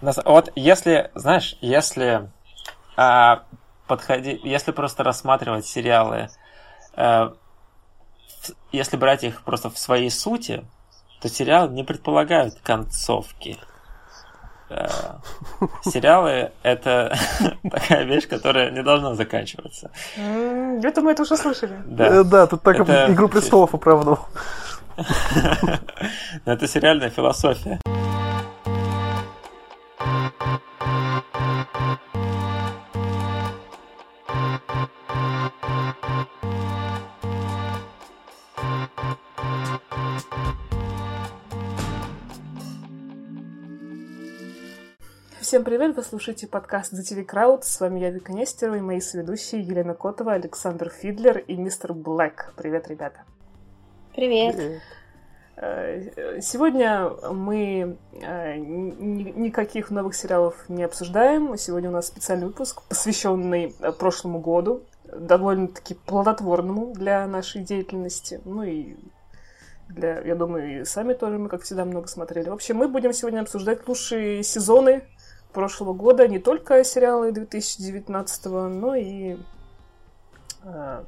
Вот если, знаешь, если а, подходи, если просто рассматривать сериалы, а, если брать их просто в своей сути, то сериалы не предполагают концовки. Э, сериалы — это такая вещь, которая не должна заканчиваться. Это мы это уже слышали. Да, э, да тут так «Игру престолов» оправдывал. Это сериальная философия. Всем привет, вы слушаете подкаст The TV Crowd. С вами я, Вика Нестерова, и мои соведущие Елена Котова, Александр Фидлер и мистер Блэк. Привет, ребята. Привет. Привет. Э, сегодня мы э, никаких новых сериалов не обсуждаем. Сегодня у нас специальный выпуск, посвященный э, прошлому году, довольно-таки плодотворному для нашей деятельности. Ну и для, я думаю, и сами тоже мы, как всегда, много смотрели. В общем, мы будем сегодня обсуждать лучшие сезоны прошлого года не только сериалы 2019, но и э,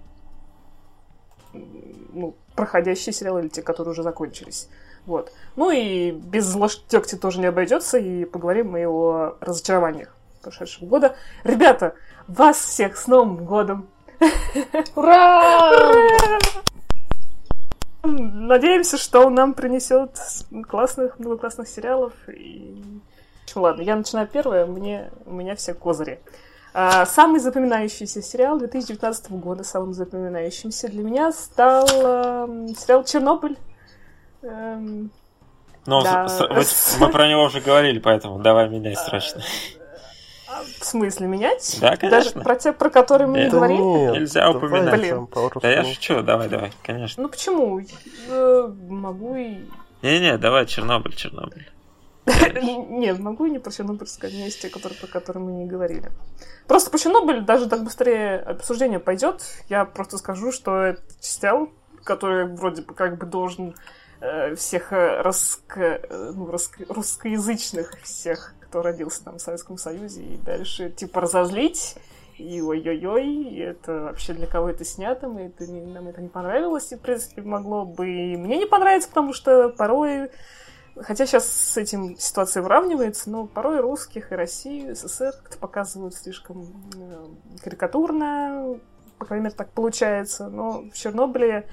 ну, проходящие сериалы или те, которые уже закончились. Вот. Ну и без ложь тоже не обойдется, и поговорим мы о разочарованиях прошедшего года. Ребята, вас всех с Новым годом! Ура! Надеемся, что он нам принесет классных, много классных сериалов и ладно, я начинаю первое, мне, у меня все козыри. А, самый запоминающийся сериал 2019 года, самым запоминающимся для меня стал э, сериал «Чернобыль». Эм, ну, да. с, мы про него уже говорили, поэтому давай меняй срочно. В смысле, менять? Да, конечно. Даже про те, про которые мы нет, не говорили? Нет, Нельзя упоминать. Блин. Да я шучу, давай, давай, конечно. Ну почему? Э, могу и... Не-не, давай Чернобыль, Чернобыль. Нет, могу и не про Чернобыль сказать, есть те, которые, про которые мы не говорили. Просто по Чернобыль даже так быстрее обсуждение пойдет. Я просто скажу, что это сериал, который вроде бы как бы должен э, всех э, расск... Э, ну, расск... русскоязычных всех, кто родился там в Советском Союзе, и дальше типа разозлить и ой-ой-ой, это вообще для кого это снято, мы это нам это не понравилось, и, в принципе, могло бы и мне не понравиться, потому что порой Хотя сейчас с этим ситуация выравнивается, но порой русских и Россию, СССР как-то показывают слишком э, карикатурно, по крайней мере, так получается. Но в Чернобыле,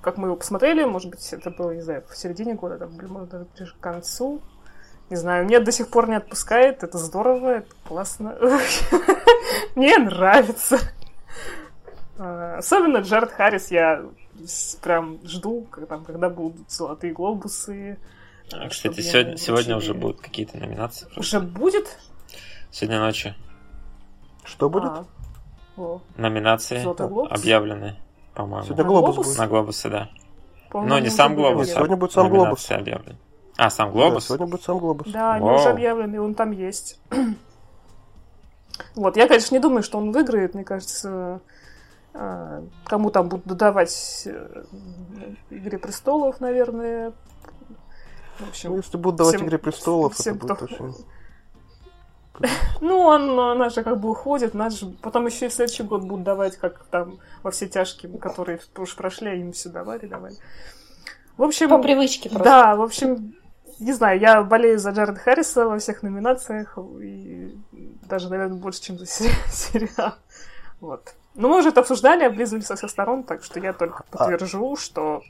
как мы его посмотрели, может быть, это было, не знаю, в середине года, там, может, даже ближе к концу. Не знаю, меня до сих пор не отпускает, это здорово, это классно. Мне нравится. А, особенно Джаред Харрис, я прям жду, когда будут золотые глобусы, кстати, сегодня, сегодня уже будут какие-то номинации. Просто. Уже будет? Сегодня ночью. Что будет? А, Номинации объявлены, по-моему. Сегодня глобус будет. На глобусы, да. Но не сам глобус. Нет, сегодня будет сам глобус. объявлен. А, сам глобус? Да, сегодня будет сам глобус. Да, они уже объявлены, он там есть. вот, я, конечно, не думаю, что он выиграет. Мне кажется, а, кому там будут додавать э, Игре престолов, наверное, в общем, ну, если будут давать всем, «Игре престолов», всем, это будет кто... очень... Ну, он, она же как бы уходит, нас же потом еще и в следующий год будут давать, как там во все тяжкие, которые уж прошли, а им все давали, давали. В общем... По привычке просто. Да, в общем, не знаю, я болею за Джареда Харриса во всех номинациях, и даже, наверное, больше, чем за сериал. Вот. Ну, мы уже это обсуждали, облизывали со всех сторон, так что я только а подтвержу, а... что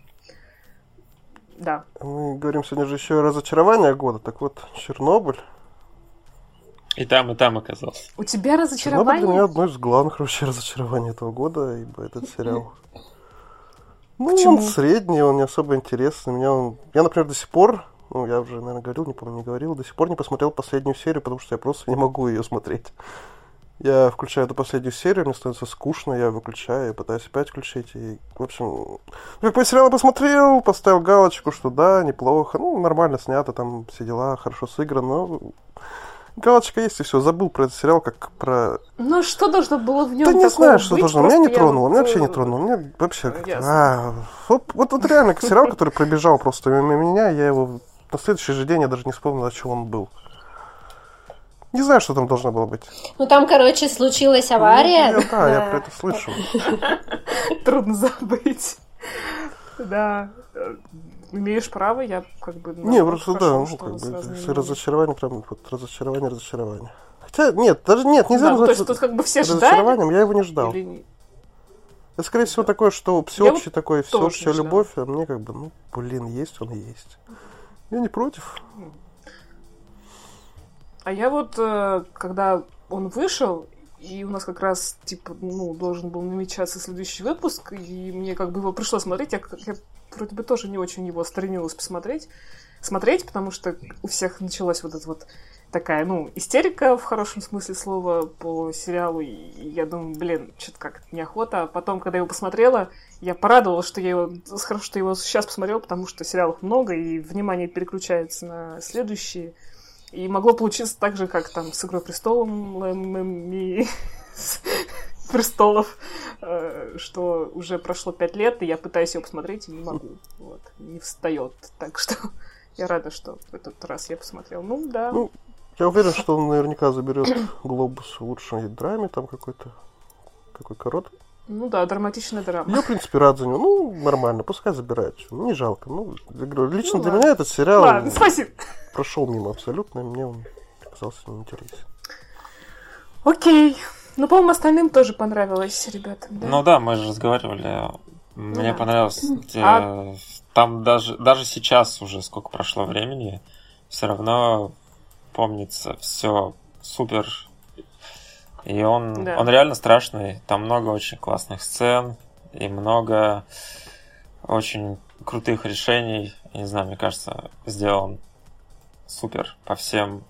да. Мы говорим сегодня же еще о разочаровании года. Так вот, Чернобыль. И там, и там оказался. У тебя разочарование? Чернобыль для меня одно из главных вообще разочарований этого года, ибо этот сериал. Ну, Почему? он средний, он не особо интересный. Меня он... Я, например, до сих пор, ну, я уже, наверное, говорил, не помню, не говорил, до сих пор не посмотрел последнюю серию, потому что я просто не могу ее смотреть. Я включаю эту последнюю серию, мне становится скучно, я выключаю, и пытаюсь опять включить. И, в общем, ну, как бы сериал посмотрел, поставил галочку, что да, неплохо, ну, нормально снято, там все дела, хорошо сыграно, но галочка есть и все. Забыл про этот сериал, как про... Ну, а что должно было в нем Да не знаю, что быть, должно. Меня не тронуло, вот... меня вообще не тронуло. Меня вообще... А, вот, вот, вот реально сериал, который пробежал просто мимо меня, я его... На следующий же день я даже не вспомнил, о чем он был. Не знаю, что там должно было быть. Ну там, короче, случилась авария. Ну, да, я про это слышал. Трудно забыть. Да. Имеешь право, я как бы... Не, просто да, ну, как бы, разочарование, прям вот разочарование, разочарование. Хотя, нет, даже нет, нельзя да, назвать то есть, тут как бы все разочарованием, ждали? я его не ждал. Или... Это, скорее всего, такое, что всеобщий такой, всеобщая любовь, а мне как бы, ну, блин, есть он и есть. Я не против. А я вот, э, когда он вышел, и у нас как раз, типа, ну, должен был намечаться следующий выпуск, и мне как бы его пришлось смотреть, я, я вроде бы тоже не очень его стремилась посмотреть, смотреть, потому что у всех началась вот эта вот такая, ну, истерика в хорошем смысле слова по сериалу, и я думаю, блин, что-то как неохота. А потом, когда я его посмотрела, я порадовалась, что я его, хорошо, что я его сейчас посмотрела, потому что сериалов много, и внимание переключается на следующие. И могло получиться так же, как там с «Игрой престолом» и престолов, э, что уже прошло пять лет, и я пытаюсь его посмотреть и не могу. Вот, не встает. Так что я рада, что в этот раз я посмотрел. Ну, да. Ну, я уверен, что он наверняка заберет глобус в лучшей драме, там какой-то какой короткий. Ну да, драматичная драма. Я, в принципе, рад за него. Ну, нормально, пускай забирает. Не жалко. Ну, лично ну, для ладно. меня этот сериал ладно, спасибо. прошел мимо абсолютно, мне он казался неинтересен. Окей. Ну, по-моему, остальным тоже понравилось, ребятам, да? Ну да, мы же разговаривали. Мне ну, да. понравилось. А... Там даже, даже сейчас уже сколько прошло времени, все равно помнится все супер и он, да. он реально страшный. Там много очень классных сцен и много очень крутых решений. Не знаю, мне кажется, сделан супер по всем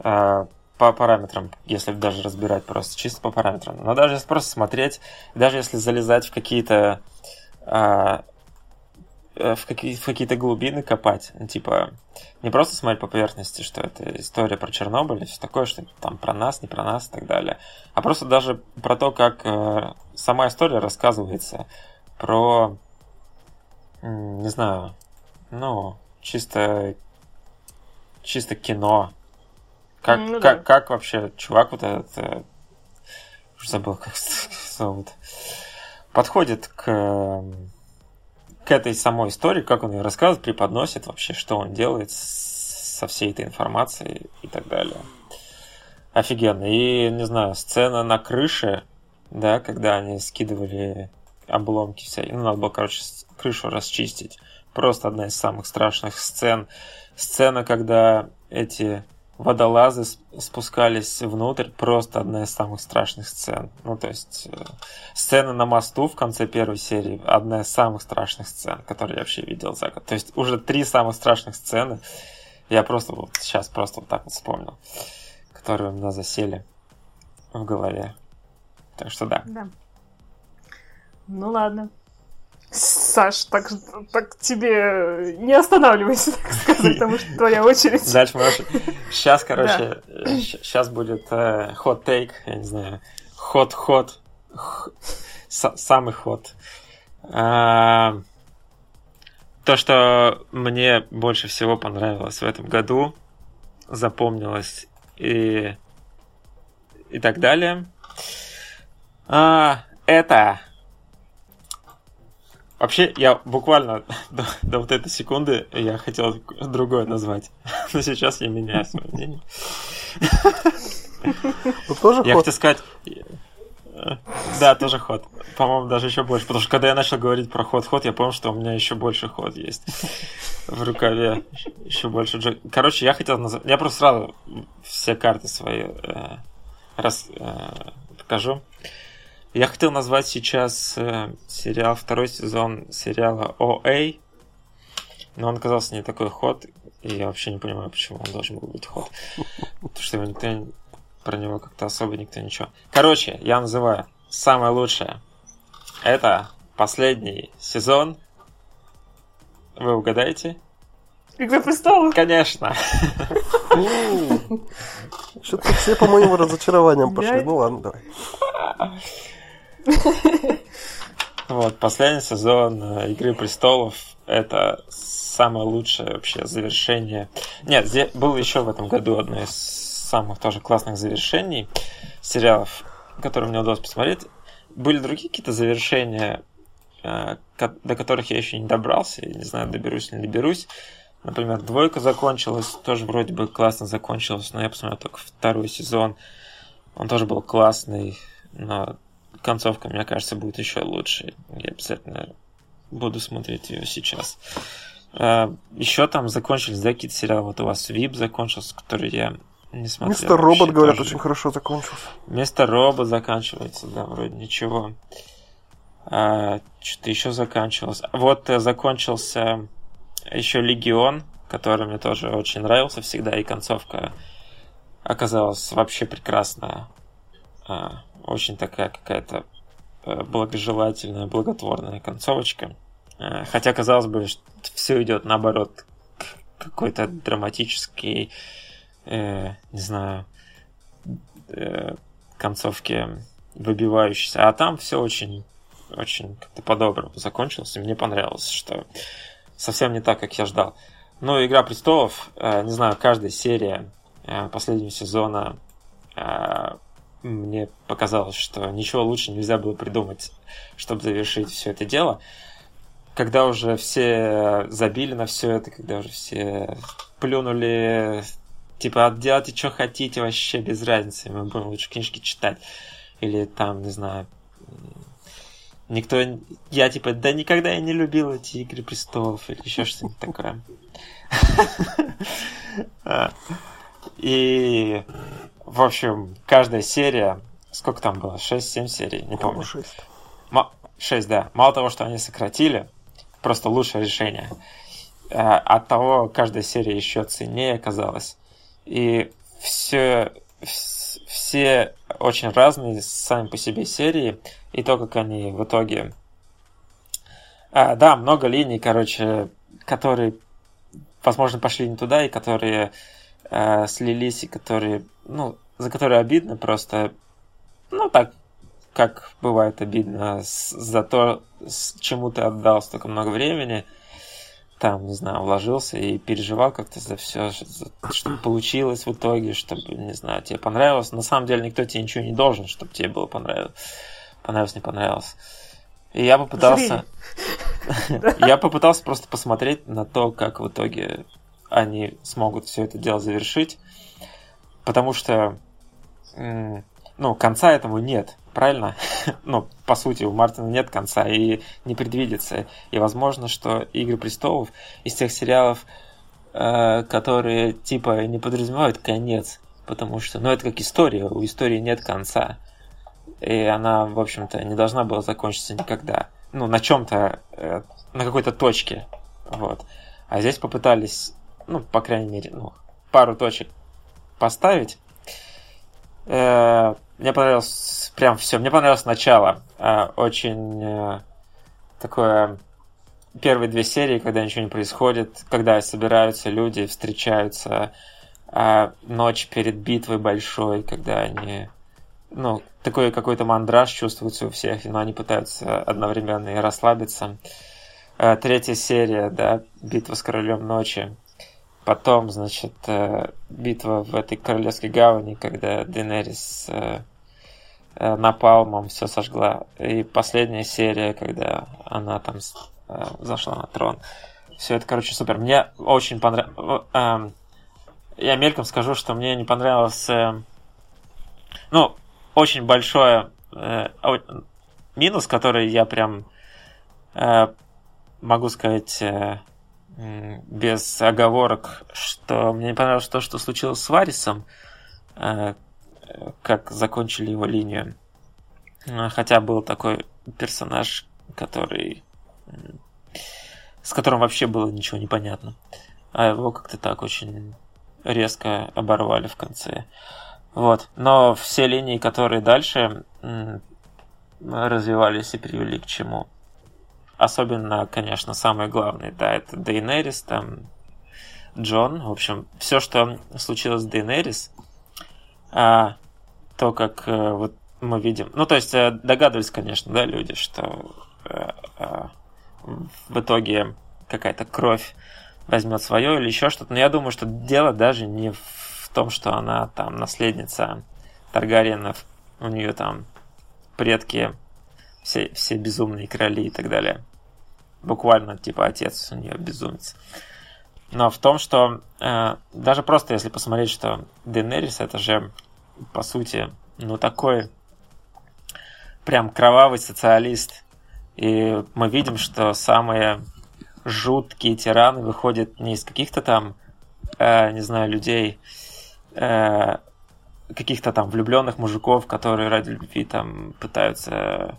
э, по параметрам, если даже разбирать просто чисто по параметрам. Но даже если просто смотреть, даже если залезать в какие-то э, Э, в, какие, какие-то глубины копать. Ну, типа, не просто смотреть по поверхности, что это история про Чернобыль и все такое, что там про нас, не про нас и так далее. А просто даже про то, как э, сама история рассказывается. Про, не знаю, ну, чисто, чисто кино. Как, ну, как, да. как вообще чувак вот этот, э, забыл, как зовут, подходит к к этой самой истории, как он ее рассказывает, преподносит вообще, что он делает со всей этой информацией и так далее. Офигенно. И, не знаю, сцена на крыше, да, когда они скидывали обломки все. Ну, надо было, короче, крышу расчистить. Просто одна из самых страшных сцен. Сцена, когда эти водолазы спускались внутрь, просто одна из самых страшных сцен. Ну, то есть, э, сцена на мосту в конце первой серии, одна из самых страшных сцен, которые я вообще видел за год. То есть, уже три самых страшных сцены, я просто вот сейчас просто вот так вот вспомнил, которые у меня засели в голове. Так что да. Да. Ну ладно. Саш, так, так тебе не останавливайся, так сказать, потому что твоя очередь. Дальше можешь... Сейчас, короче, сейчас будет ход-тейк, э, я не знаю, ход-ход, самый ход. А, то, что мне больше всего понравилось в этом году, запомнилось и, и так далее, а, это Вообще, я буквально до, до вот этой секунды я хотел другое назвать. Но сейчас я меняю свое мнение. Ну, тоже я хотел сказать... Да, тоже ход. По-моему, даже еще больше. Потому что когда я начал говорить про ход-ход, я понял, что у меня еще больше ход есть в рукаве. Еще больше джек. Короче, я хотел назвать... Я просто сразу все карты свои э, раз, э, покажу. Я хотел назвать сейчас э, сериал, второй сезон сериала ОА, но он оказался не такой ход, и я вообще не понимаю, почему он должен был быть ход. Потому что его никто, про него как-то особо никто ничего. Короче, я называю самое лучшее. Это последний сезон. Вы угадаете? Игра престолов? Конечно. Что-то все, по-моему, разочарованием пошли. Ну ладно, давай. Вот, последний сезон э, Игры престолов это самое лучшее вообще завершение. Нет, здесь было еще в этом году одно из самых тоже классных завершений сериалов, которые мне удалось посмотреть. Были другие какие-то завершения, э, до которых я еще не добрался, я не знаю, доберусь не доберусь. Например, двойка закончилась, тоже вроде бы классно закончилась, но я посмотрел только второй сезон. Он тоже был классный, но концовка, мне кажется, будет еще лучше. Я обязательно буду смотреть ее сейчас. А, еще там закончились, да, какие-то сериалы. Вот у вас VIP закончился, который я не смотрел. Мистер Робот, говорят, тоже. очень хорошо закончился. Мистер Робот заканчивается, да, вроде ничего. А, что-то еще заканчивалось. Вот э, закончился еще Легион, который мне тоже очень нравился всегда, и концовка оказалась вообще прекрасная. А, очень такая какая-то э, благожелательная, благотворная концовочка. А, хотя, казалось бы, все идет наоборот какой-то драматический, э, не знаю, э, концовки выбивающийся. А там все очень, очень как-то по-доброму закончилось. И мне понравилось, что совсем не так, как я ждал. Ну, Игра престолов, э, не знаю, каждая серия э, последнего сезона э, мне показалось, что ничего лучше нельзя было придумать, чтобы завершить все это дело. Когда уже все забили на все это, когда уже все плюнули, типа, делайте, что хотите, вообще без разницы, мы будем лучше книжки читать. Или там, не знаю, Никто... Я типа, да никогда я не любил эти Игры Престолов или еще что-нибудь такое. А. И, в общем, каждая серия... Сколько там было? 6-7 серий? Не помню. 6. 6, да. Мало того, что они сократили, просто лучшее решение. А, от того, каждая серия еще ценнее оказалась. И все, все очень разные сами по себе серии, и то, как они в итоге... А, да, много линий, короче, которые, возможно, пошли не туда, и которые э, слились, и которые, ну, за которые обидно просто, ну, так, как бывает обидно за то, с чему ты отдал столько много времени, там, не знаю, вложился и переживал как-то за все, чтобы получилось в итоге, чтобы, не знаю, тебе понравилось. На самом деле никто тебе ничего не должен, чтобы тебе было понравилось. Понравилось, не понравилось. И я попытался... Я попытался просто посмотреть на то, как в итоге они смогут все это дело завершить. Потому что, ну, конца этому нет правильно? ну, по сути, у Мартина нет конца и не предвидится. И возможно, что «Игры престолов» из тех сериалов, э, которые типа не подразумевают конец, потому что, ну, это как история, у истории нет конца. И она, в общем-то, не должна была закончиться никогда. Ну, на чем-то, э, на какой-то точке. Вот. А здесь попытались, ну, по крайней мере, ну, пару точек поставить. Э, мне понравилось прям все. Мне понравилось начало. Э, очень э, такое первые две серии, когда ничего не происходит, когда собираются люди, встречаются, а ночь перед битвой большой, когда они, ну, такой какой-то мандраж чувствуется у всех, но они пытаются одновременно и расслабиться. Третья серия, да, битва с королем ночи. Потом, значит, э, битва в этой королевской гавани, когда Денерис э, э, напалмом все сожгла. И последняя серия, когда она там зашла на трон. Все это, короче, супер. Мне очень понравилось... Эм, я мельком скажу, что мне не понравилось... Ну, очень большое минус, который я прям могу сказать без оговорок, что мне не понравилось то, что случилось с Варисом, э, как закончили его линию. Э, хотя был такой персонаж, который с которым вообще было ничего не понятно. А его как-то так очень резко оборвали в конце. Вот. Но все линии, которые дальше развивались и привели к чему, Особенно, конечно, самое главное, да, это Дейнерис, там, Джон. В общем, все, что случилось с Дейнерис, а, то, как а, вот мы видим... Ну, то есть э, догадывались, конечно, да, люди, что а, а, в итоге какая-то кровь возьмет свое или еще что-то. Но я думаю, что дело даже не в том, что она там наследница Таргариенов, у нее там предки все, все безумные короли и так далее. Буквально, типа, отец у нее безумец. Но в том, что э, даже просто если посмотреть, что Денерис это же, по сути, ну такой прям кровавый социалист. И мы видим, что самые жуткие тираны выходят не из каких-то там, э, не знаю, людей, э, каких-то там влюбленных мужиков, которые ради любви там пытаются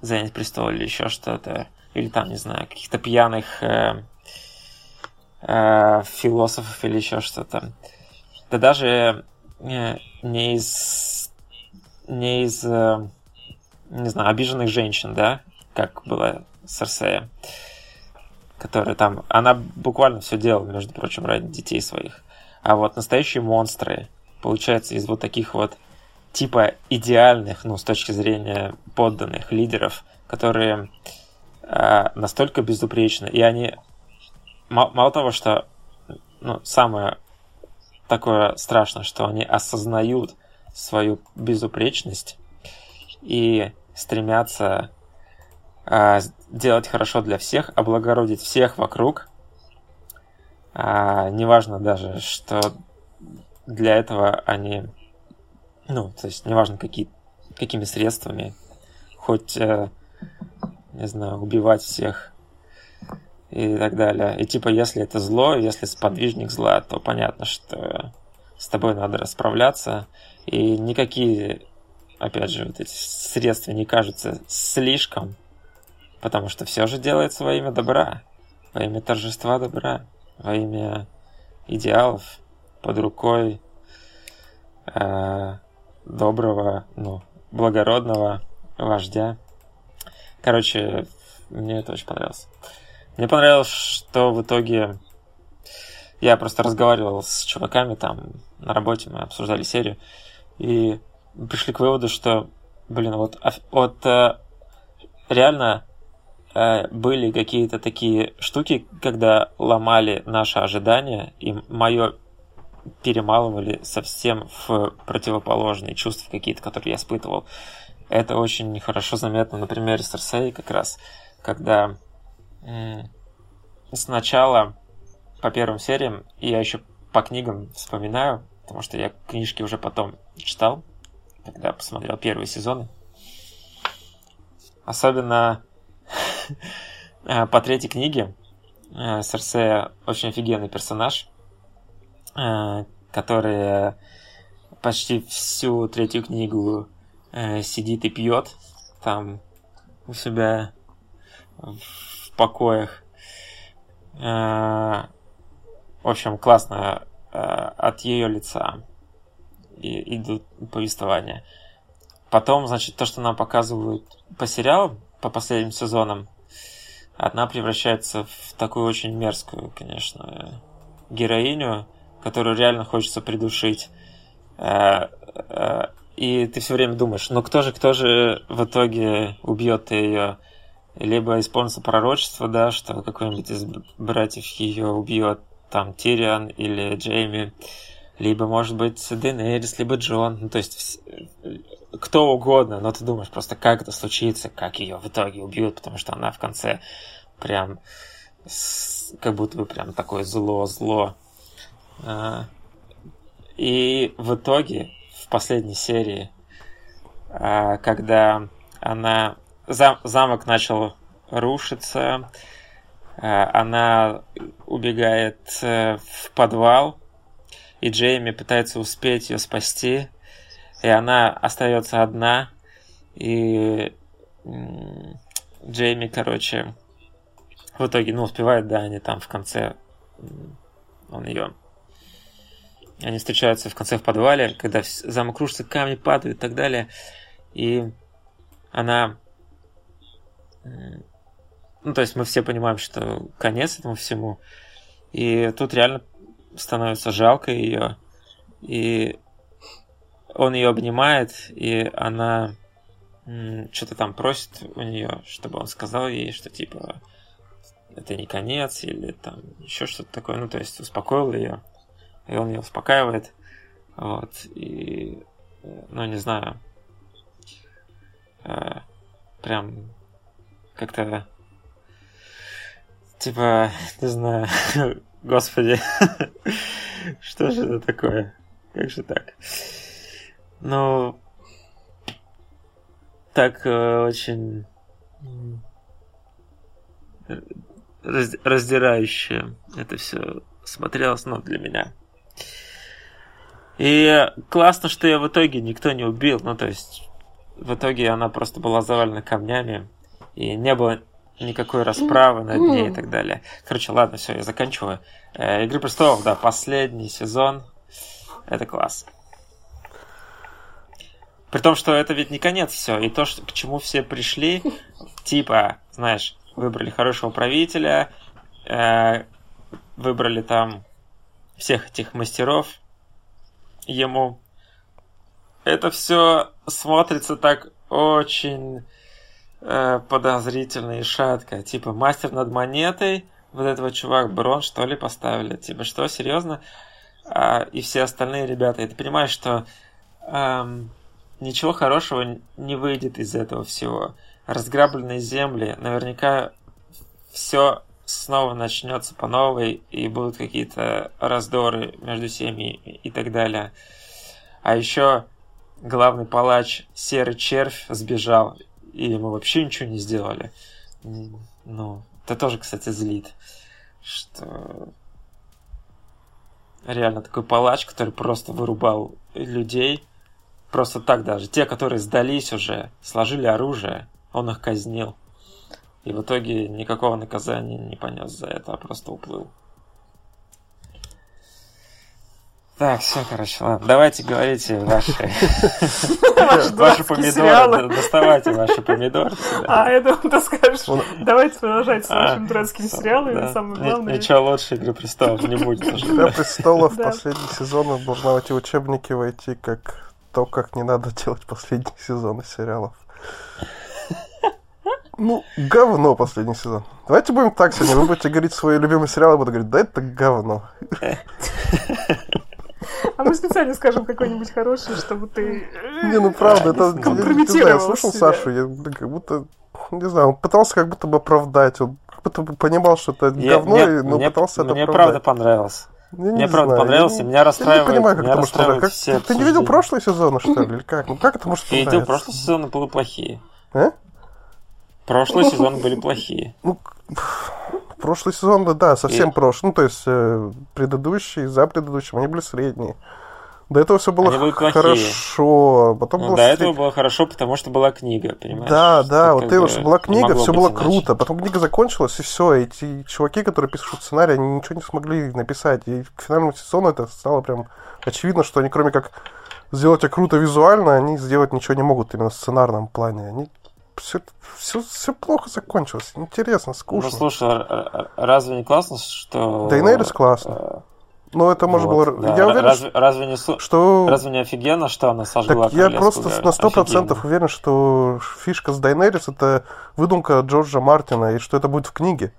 занять престол или еще что-то, или там, не знаю, каких-то пьяных э, э, философов или еще что-то. Да даже э, не из не из э, не знаю обиженных женщин, да, как было Серсея, которая там, она буквально все делала, между прочим, ради детей своих. А вот настоящие монстры, получается, из вот таких вот типа идеальных, ну, с точки зрения подданных лидеров, которые настолько безупречны, и они мало того, что ну, самое такое страшное, что они осознают свою безупречность и стремятся а, делать хорошо для всех, облагородить всех вокруг. А, неважно даже, что для этого они, ну, то есть неважно какие, какими средствами, хоть, э, не знаю, убивать всех и так далее. И типа, если это зло, если сподвижник зла, то понятно, что с тобой надо расправляться. И никакие, опять же, вот эти средства не кажутся слишком, потому что все же делается во имя добра, во имя торжества добра, во имя идеалов под рукой э, доброго, ну, благородного вождя. Короче, мне это очень понравилось. Мне понравилось, что в итоге я просто разговаривал с чуваками там на работе, мы обсуждали серию, и пришли к выводу, что, блин, вот, вот э, реально э, были какие-то такие штуки, когда ломали наши ожидания, и мое перемалывали совсем в противоположные чувства какие-то, которые я испытывал. Это очень хорошо заметно на примере Старсей как раз, когда сначала по первым сериям, и я еще по книгам вспоминаю, потому что я книжки уже потом читал, когда посмотрел первые сезоны. Особенно э, по третьей книге э, Серсея очень офигенный персонаж, э, который почти всю третью книгу сидит и пьет там у себя в покоях. Э, в общем, классно э, от ее лица и идут повествования. Потом, значит, то, что нам показывают по сериалам, по последним сезонам, одна превращается в такую очень мерзкую, конечно, героиню, которую реально хочется придушить. Э, и ты все время думаешь, ну кто же, кто же в итоге убьет ее? либо исполнится пророчество, да, что какой-нибудь из братьев ее убьет, там, Тириан или Джейми, либо, может быть, Денерис, либо Джон, ну, то есть кто угодно, но ты думаешь просто, как это случится, как ее в итоге убьют, потому что она в конце прям как будто бы прям такое зло-зло. А, и в итоге, последней серии, а, когда она зам, замок начал рушиться, э, она убегает э, в подвал, и Джейми пытается успеть ее спасти, и она остается одна, и Джейми, короче, в итоге, ну, успевает, да, они там в конце, он ее они встречаются в конце в подвале, когда замок рушится, камни падают и так далее. И она ну, то есть мы все понимаем, что конец этому всему. И тут реально становится жалко ее. И он ее обнимает, и она что-то там просит у нее, чтобы он сказал ей, что типа это не конец, или там еще что-то такое. Ну, то есть успокоил ее, и он ее успокаивает. Вот, и, ну, не знаю, э, прям как-то, типа, не знаю, господи, что же это такое? Как же так? Ну, так э, очень раздирающе это все смотрелось, ну, для меня. И классно, что ее в итоге никто не убил. Ну, то есть, в итоге она просто была завалена камнями. И не было никакой расправы над ней и так далее. Короче, ладно, все, я заканчиваю. Э, Игры престолов, да, последний сезон. Это класс. При том, что это ведь не конец все. И то, что, к чему все пришли, типа, знаешь, выбрали хорошего правителя, э, выбрали там всех этих мастеров ему. Это все смотрится так очень э, подозрительно и шатко. Типа, мастер над монетой, вот этого чувак Брон, что ли, поставили. Типа, что, серьезно? А, и все остальные ребята. И ты понимаешь, что эм, ничего хорошего не выйдет из этого всего. Разграбленные земли, наверняка все снова начнется по новой, и будут какие-то раздоры между семьями и так далее. А еще главный палач Серый Червь сбежал, и мы вообще ничего не сделали. Ну, это тоже, кстати, злит, что реально такой палач, который просто вырубал людей, просто так даже. Те, которые сдались уже, сложили оружие, он их казнил. И в итоге никакого наказания не понес за это, а просто уплыл. Так, все, короче, ладно. Давайте говорите ваши, ваши помидоры. Доставайте ваши помидоры. А, я думаю, ты скажешь, давайте продолжать с вашими дурацкими сериалами. Самое главное... Ничего лучше Игры престолов не будет. Игра престолов последний сезон должна в эти учебники войти как то, как не надо делать последние сезоны сериалов. Ну, говно последний сезон. Давайте будем так сегодня. Вы будете говорить свои любимые сериалы, я буду говорить, да это говно. А мы специально скажем какой-нибудь хороший, чтобы ты... Не, ну правда, это... Компрометировал Я слушал Сашу, я как будто... Не знаю, он пытался как будто бы оправдать. Он как будто бы понимал, что это говно, но пытался это Мне правда понравилось. мне правда понравился, меня расстраивает. Я не понимаю, как это может понравиться. Ты не видел прошлый сезон, что ли? Или как? Ну как это может понравиться? Я видел, прошлый сезон были плохие. А? Прошлый сезон были плохие. Ну, прошлый сезон, да, да, совсем и... прошлый. Ну, то есть, э, предыдущий, за предыдущим, они были средние. До этого все было хорошо. Потом ну, было до этого было хорошо, потому что была книга, понимаешь? Да, да, вот ты что была книга, все было иначе. круто. Потом книга закончилась, и все. Эти чуваки, которые пишут сценарий, они ничего не смогли написать. И к финальному сезону это стало прям очевидно, что они, кроме как сделать это круто визуально, они сделать ничего не могут именно в сценарном плане. Они все, все, все плохо закончилось. Интересно, скучно. Ну, слушай, а, а, а разве не классно, что... Дейнерис классно. Э, Но это может вот, было... Да. Я уверен, разве, разве, не, что... разве не офигенно, что она сожгла Так я просто на сто процентов уверен, что фишка с Дайнерис это выдумка Джорджа Мартина, и что это будет в книге.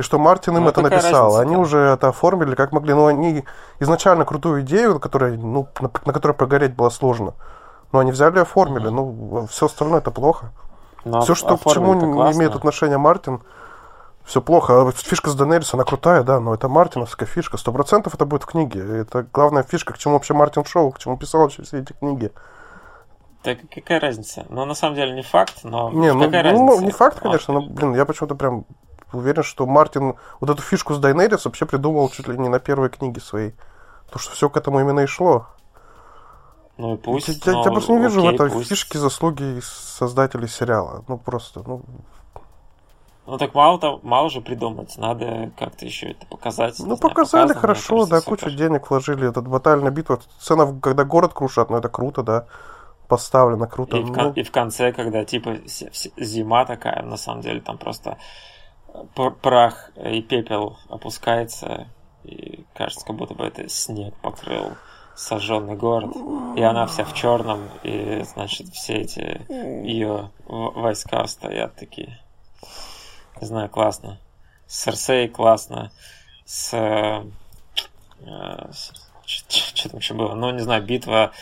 И что Мартин им ну, это написал. Разница, они уже это оформили как могли. Но они изначально крутую идею, которая, ну, на, на которой прогореть было сложно. Но они взяли и оформили. Mm-hmm. Ну, все остальное это плохо. Но все, что к чему не имеет отношения Мартин, все плохо. А фишка с Денерис, она крутая, да, но это мартиновская фишка. Сто процентов это будет в книге. Это главная фишка, к чему вообще Мартин шел, к чему писал вообще все эти книги. Так какая разница? Ну, на самом деле, не факт, но не, ну, какая ну, разница? не факт, конечно, но, блин, я почему-то прям уверен, что Мартин вот эту фишку с Дайнерис вообще придумал чуть ли не на первой книге своей. Потому что все к этому именно и шло. Ну, пусть, я, ну, я просто не вижу окей, в этой пусть. фишке заслуги создателей сериала. Ну, просто, ну... Ну, так мало, -то, мало же придумать, надо как-то еще это показать. Ну, показали хорошо, да, кучу супер. денег вложили. Этот батальная битва, сцена, когда город крушат, ну, это круто, да, поставлено круто. И, ну... в, и в конце, когда, типа, зима такая, на самом деле, там просто прах и пепел опускается, и кажется, как будто бы это снег покрыл сожженный город, и она вся в черном, и, значит, все эти ее войска стоят такие. Не знаю, классно. С Серсей классно. С... Э, Что там еще было? Ну, не знаю, битва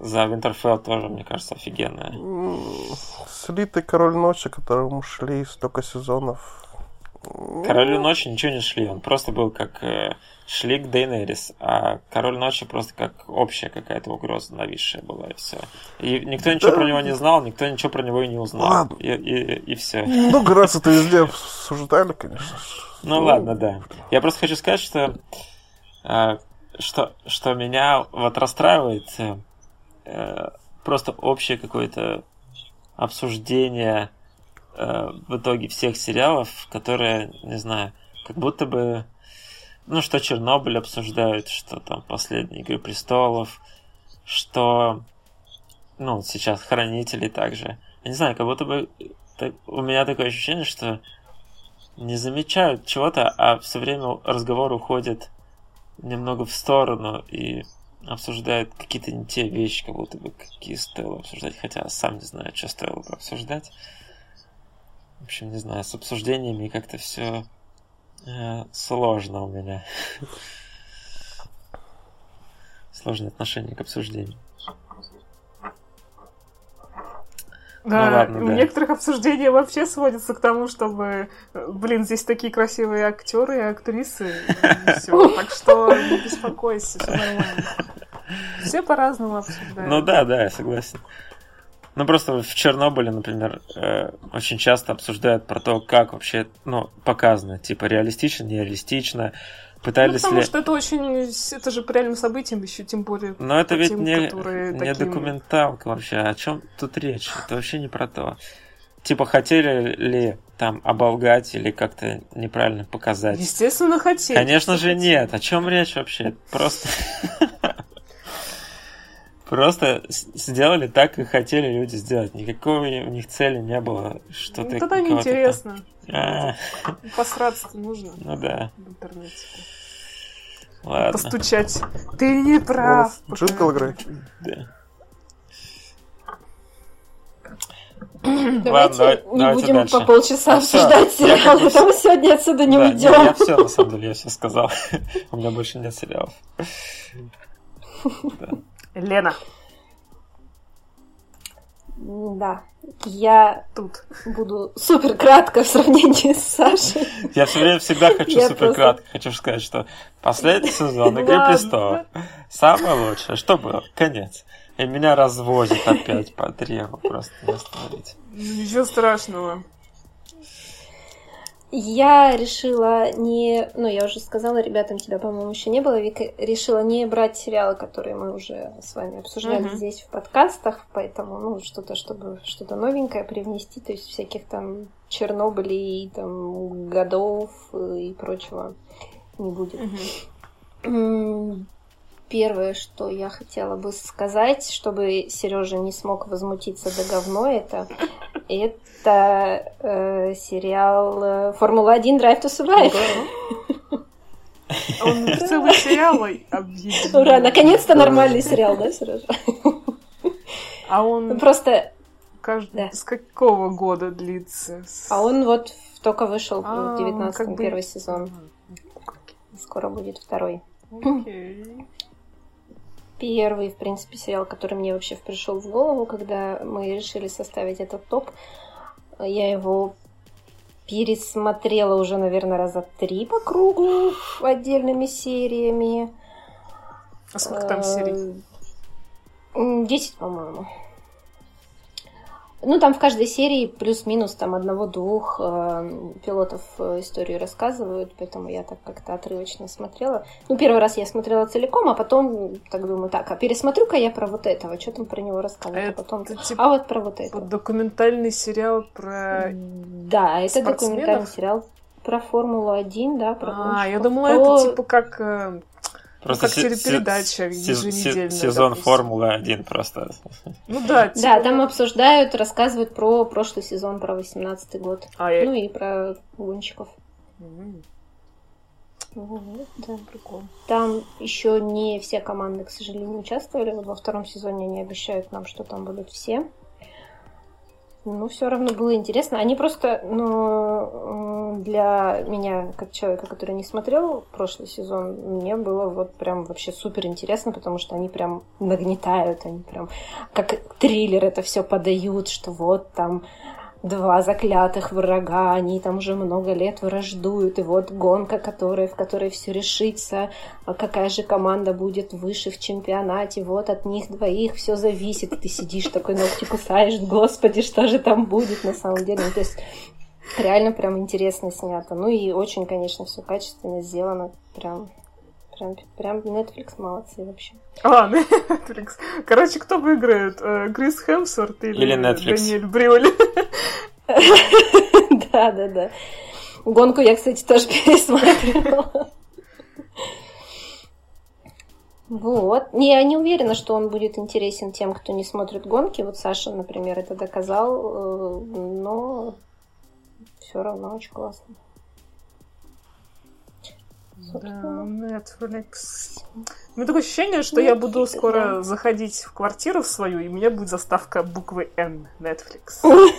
за Винтерфелл тоже, мне кажется, офигенная. Слитый Король Ночи, которому шли столько сезонов. Королю Ночи ничего не шли, он просто был как э, шли к Дейнерис, а Король Ночи просто как общая какая-то угроза нависшая была, и все. И никто ничего да. про него не знал, никто ничего про него и не узнал. Ладно. И, и, и все. Ну, раз это везде обсуждали, конечно. Ну, ладно, да. Я просто хочу сказать, что, э, что, что меня вот расстраивает э, просто общее какое-то обсуждение э, в итоге всех сериалов, которые, не знаю, как будто бы, ну, что Чернобыль обсуждают, что там последние Игры Престолов, что, ну, сейчас Хранители также. Я не знаю, как будто бы так, у меня такое ощущение, что не замечают чего-то, а все время разговор уходит немного в сторону и обсуждают какие-то не те вещи, как будто бы какие стоило обсуждать, хотя сам не знаю, что стоило бы обсуждать. В общем, не знаю, с обсуждениями как-то все сложно у меня. Сложное отношение к обсуждению. Да, ну, ладно, у да. некоторых обсуждения вообще сводится к тому, чтобы, блин, здесь такие красивые актеры и актрисы, все. Так что не беспокойся, все нормально. Все по-разному обсуждают. Ну да, да, я согласен. Ну, просто в Чернобыле, например, э, очень часто обсуждают про то, как вообще, ну, показано, типа, реалистично, нереалистично. Пытались ну, потому ли... что это очень... Это же по реальным событиям еще, тем более... Но это ведь тем, не, не таким... документалка вообще. О чем тут речь? Это вообще не про то. Типа, хотели ли там оболгать или как-то неправильно показать? Естественно, хотели. Конечно же, хотели. нет. О чем речь вообще? Просто... Просто сделали так, как хотели люди сделать. Никакой у них цели не было. Что-то ну, тогда неинтересно. А. Посраться нужно. Ну да. В интернете. Ладно. Постучать. Ты не прав. Джингл играй. Да. Давайте Ладно, не давайте будем дальше. по полчаса а обсуждать все, сериал, потому бы... сегодня отсюда не да, уйдем. Я, я все, на самом деле, я все сказал. У меня больше нет сериалов. Да. Лена. Да, я тут буду супер кратко в сравнении с Сашей. Я все время всегда хочу супер кратко. Хочу сказать, что последний сезон Игры престолов самое лучшее. Что было? Конец. И меня развозит опять по древу. Просто не остановить. Ничего страшного. Я решила не... Ну, я уже сказала ребятам, тебя, по-моему, еще не было, Вика. Решила не брать сериалы, которые мы уже с вами обсуждали uh-huh. здесь в подкастах, поэтому, ну, что-то, чтобы что-то новенькое привнести, то есть всяких там Чернобылей, там, годов и прочего не будет. Uh-huh. Первое, что я хотела бы сказать, чтобы Сережа не смог возмутиться до говно, это это э, сериал э, Формула-1 Drive to Survive. Он целый сериал объединил. Ура, наконец-то нормальный сериал, да, Сережа? А он... Просто... Каждый... С какого года длится? А он вот только вышел в 19 а, первый сезон. Скоро будет второй. Окей первый, в принципе, сериал, который мне вообще пришел в голову, когда мы решили составить этот топ. Я его пересмотрела уже, наверное, раза три по кругу отдельными сериями. А сколько там серий? Десять, по-моему. Ну, там в каждой серии плюс-минус там одного-двух э, пилотов э, историю рассказывают, поэтому я так как-то отрывочно смотрела. Ну, первый раз я смотрела целиком, а потом так думаю, так, а пересмотрю-ка я про вот этого, что там про него рассказывают, а, потом, типа, а вот про вот это. Документальный сериал про Да, это документальный сериал про Формулу-1, да, про А, я думала, про... это типа как э, Просто ну, как телепередача еженедельная. Сезон Формулы-1 просто. Ну да. Типа... Да, там обсуждают, рассказывают про прошлый сезон, про 18 год. А, ну и про гонщиков. Mm. Вот, да, прикол. Там еще не все команды, к сожалению, участвовали. Вот во втором сезоне они обещают нам, что там будут все. Ну, все равно было интересно. Они просто, ну, для меня, как человека, который не смотрел прошлый сезон, мне было вот прям вообще супер интересно, потому что они прям нагнетают, они прям как триллер это все подают, что вот там два заклятых врага, они там уже много лет враждуют, и вот гонка, которая, в которой все решится, а какая же команда будет выше в чемпионате, вот от них двоих все зависит, ты сидишь такой ногти кусаешь, господи, что же там будет на самом деле, ну, то есть реально прям интересно снято, ну и очень, конечно, все качественно сделано, прям Прям, прям Netflix молодцы вообще. А, Netflix. Короче, кто выиграет? Э, Крис Хемсворт или, или Netflix? Даниэль Бриоли? Да, да, да. Гонку я, кстати, тоже пересматривала. Вот. Не, я не уверена, что он будет интересен тем, кто не смотрит гонки. Вот Саша, например, это доказал, э, но все равно очень классно. Да, Netflix. У меня такое ощущение, что я буду скоро заходить в квартиру свою, и у меня будет заставка буквы N Netflix.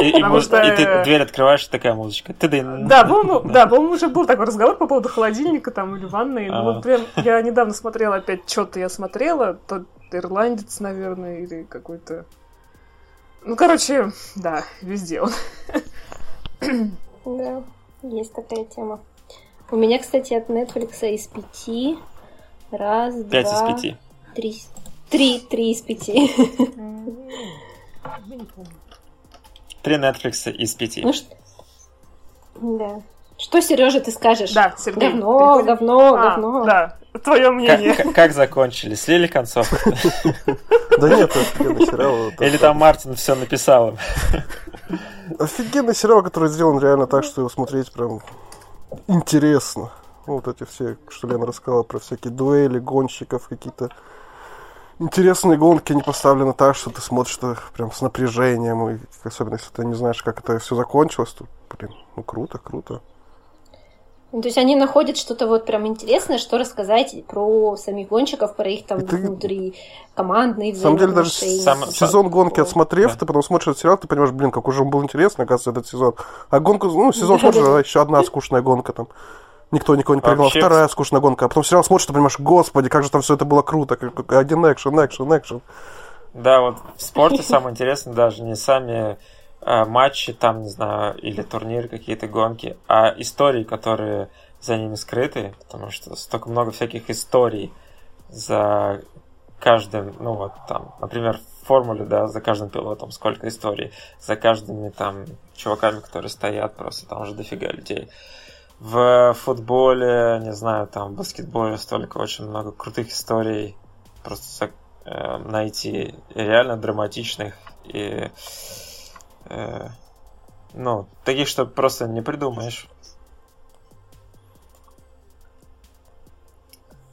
И, и, может, что... и ты дверь открываешь, такая музычка. Ты да, по-моему, да, по-моему, уже был такой разговор по поводу холодильника там или ванной. Ну, вот прям я недавно смотрела опять что-то я смотрела, тот ирландец, наверное, или какой-то. Ну, короче, да, везде он. Да, есть такая тема. У меня, кстати, от Netflix из пяти. Раз, Пять два, из пяти. Три. Три, три из пяти. Три Netflix из пяти. Ну что? Да. Что, Сережа, ты скажешь? Да, Сергей. Говно, переходим... говно, а, говно. Да, твое мнение. Как, как закончили? Слили концовку? Да нет, офигенный сериал. Или там Мартин все написал Офигенный сериал, который сделан реально так, что его смотреть прям интересно. Вот эти все, что Лена рассказала про всякие дуэли, гонщиков, какие-то интересные гонки, они поставлены так, что ты смотришь это прям с напряжением, и особенно если ты не знаешь, как это все закончилось, то, блин, ну круто, круто. Ну, то есть они находят что-то вот прям интересное, что рассказать про самих гонщиков, про их там и внутри командные На самом деле, даже сам, сезон гонки отсмотрев, да. ты потом смотришь этот сериал, ты понимаешь, блин, как уже он был интересный, оказывается, этот сезон. А гонку, ну, сезон смотришь, а еще одна скучная гонка там. Никто никого не пригнал. Вообще... Вторая скучная гонка. А потом сериал смотришь, ты понимаешь, господи, как же там все это было круто. Один экшен, экшен, экшен. Да, вот в спорте самое интересное даже не сами матчи, там, не знаю, или турниры, какие-то гонки, а истории, которые за ними скрыты, потому что столько много всяких историй за каждым, ну вот там, например, в формуле, да, за каждым пилотом сколько историй, за каждыми там чуваками, которые стоят, просто там уже дофига людей. В футболе, не знаю, там в баскетболе столько очень много крутых историй, просто э, найти реально драматичных и Э, ну, таких, что просто не придумаешь.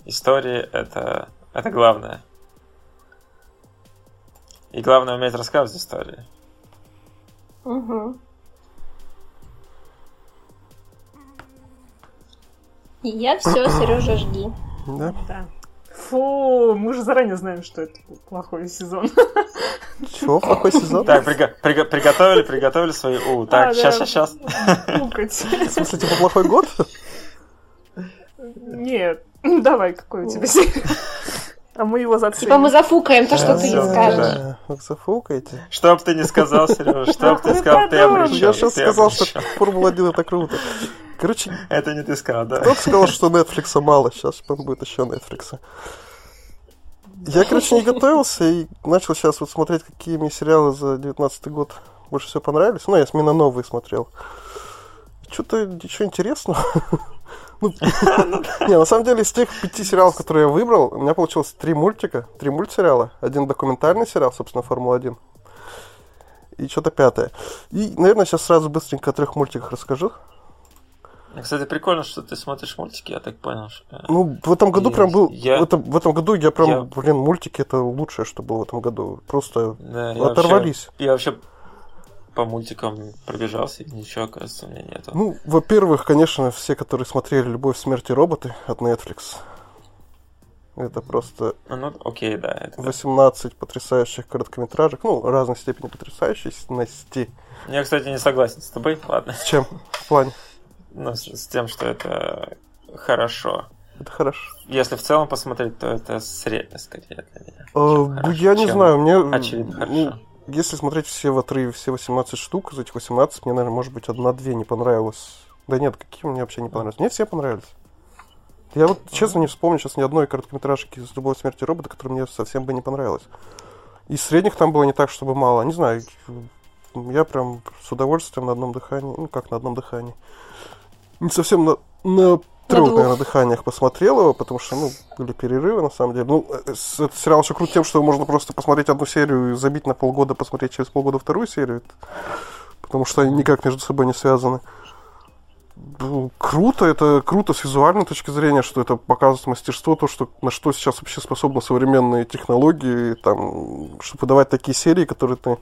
Истории это, это главное. И главное уметь рассказывать истории. Угу. Я все, Сережа, жги. Да? Да. Фу, мы уже заранее знаем, что это плохой сезон. Чего плохой сезон? Так, приго- приго- приготовили, приготовили свои У. Так, сейчас, сейчас, сейчас. В смысле, типа плохой год? Нет. Давай, какой у тебя серия? А мы его заценим. Типа мы зафукаем то, что ты не скажешь. Вы зафукаете. Что бы ты не сказал, Сережа, что бы ты сказал, ты обречен. Я сейчас сказал, что Формула-1 это круто. Короче... Это не ты сказал, да. Кто-то сказал, что Netflix мало, сейчас будет еще Netflix. Я, короче, не готовился и начал сейчас вот смотреть, какие мне сериалы за 19 год больше всего понравились. Ну, я именно новые смотрел. Что-то ничего интересного. Не, на самом деле, из тех пяти сериалов, которые я выбрал, у меня получилось три мультика, три мультсериала. Один документальный сериал, собственно, Формула-1. И что-то пятое. И, наверное, сейчас сразу быстренько о трех мультиках расскажу. Кстати, прикольно, что ты смотришь мультики, я так понял. Что... Ну, в этом году и прям был... Я... В, этом, в этом году я прям, я... блин, мультики это лучшее, что было в этом году. Просто да, оторвались. Я вообще, я вообще по мультикам пробежался, и ничего, оказывается, у меня нету. Ну, во-первых, конечно, все, которые смотрели «Любовь, смерть и роботы» от Netflix. Это просто... А, ну, окей, да. Это 18 потрясающих короткометражек, ну, разной степени потрясающести. Я, кстати, не согласен с тобой, ладно. С чем? В плане? ну, с, с тем, что это хорошо. Это хорошо. Если в целом посмотреть, то это среднее скорее для меня. А, хорошо, я не знаю, мне... Очевидно, хорошо. Если смотреть все в все 18 штук, из этих 18, мне, наверное, может быть, одна-две не понравилось. Да нет, какие мне вообще не понравились? Мне все понравились. Я вот, честно, не вспомню сейчас ни одной короткометражки с любой смерти робота, которая мне совсем бы не понравилась. И средних там было не так, чтобы мало. Не знаю, я прям с удовольствием на одном дыхании, ну как на одном дыхании, не совсем на, на трех, наверное, дыханиях посмотрел его, потому что, ну, были перерывы, на самом деле. Ну, э, этот сериал еще крут тем, что можно просто посмотреть одну серию и забить на полгода, посмотреть через полгода вторую серию, потому что они никак между собой не связаны. Ну, круто, это круто с визуальной точки зрения, что это показывает мастерство, то, что, на что сейчас вообще способны современные технологии, там, чтобы выдавать такие серии, которые ты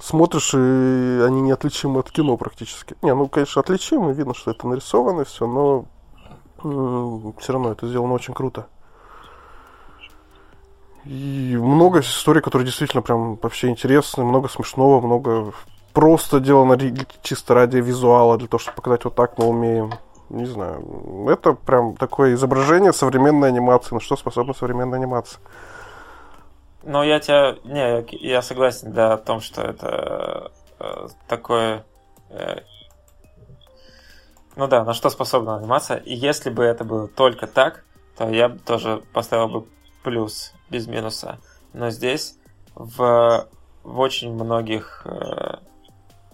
смотришь, и они неотличимы от кино практически. Не, ну, конечно, отличимы, видно, что это нарисовано все, но все равно это сделано очень круто. И много историй, которые действительно прям вообще интересны, много смешного, много просто делано чисто ради визуала, для того, чтобы показать вот так мы умеем. Не знаю. Это прям такое изображение современной анимации. На что способна современная анимация? Ну, я тебя... Не, я согласен, да, о том, что это э, такое... Э, ну да, на что способна анимация. И если бы это было только так, то я бы тоже поставил бы плюс без минуса. Но здесь в, в очень многих э,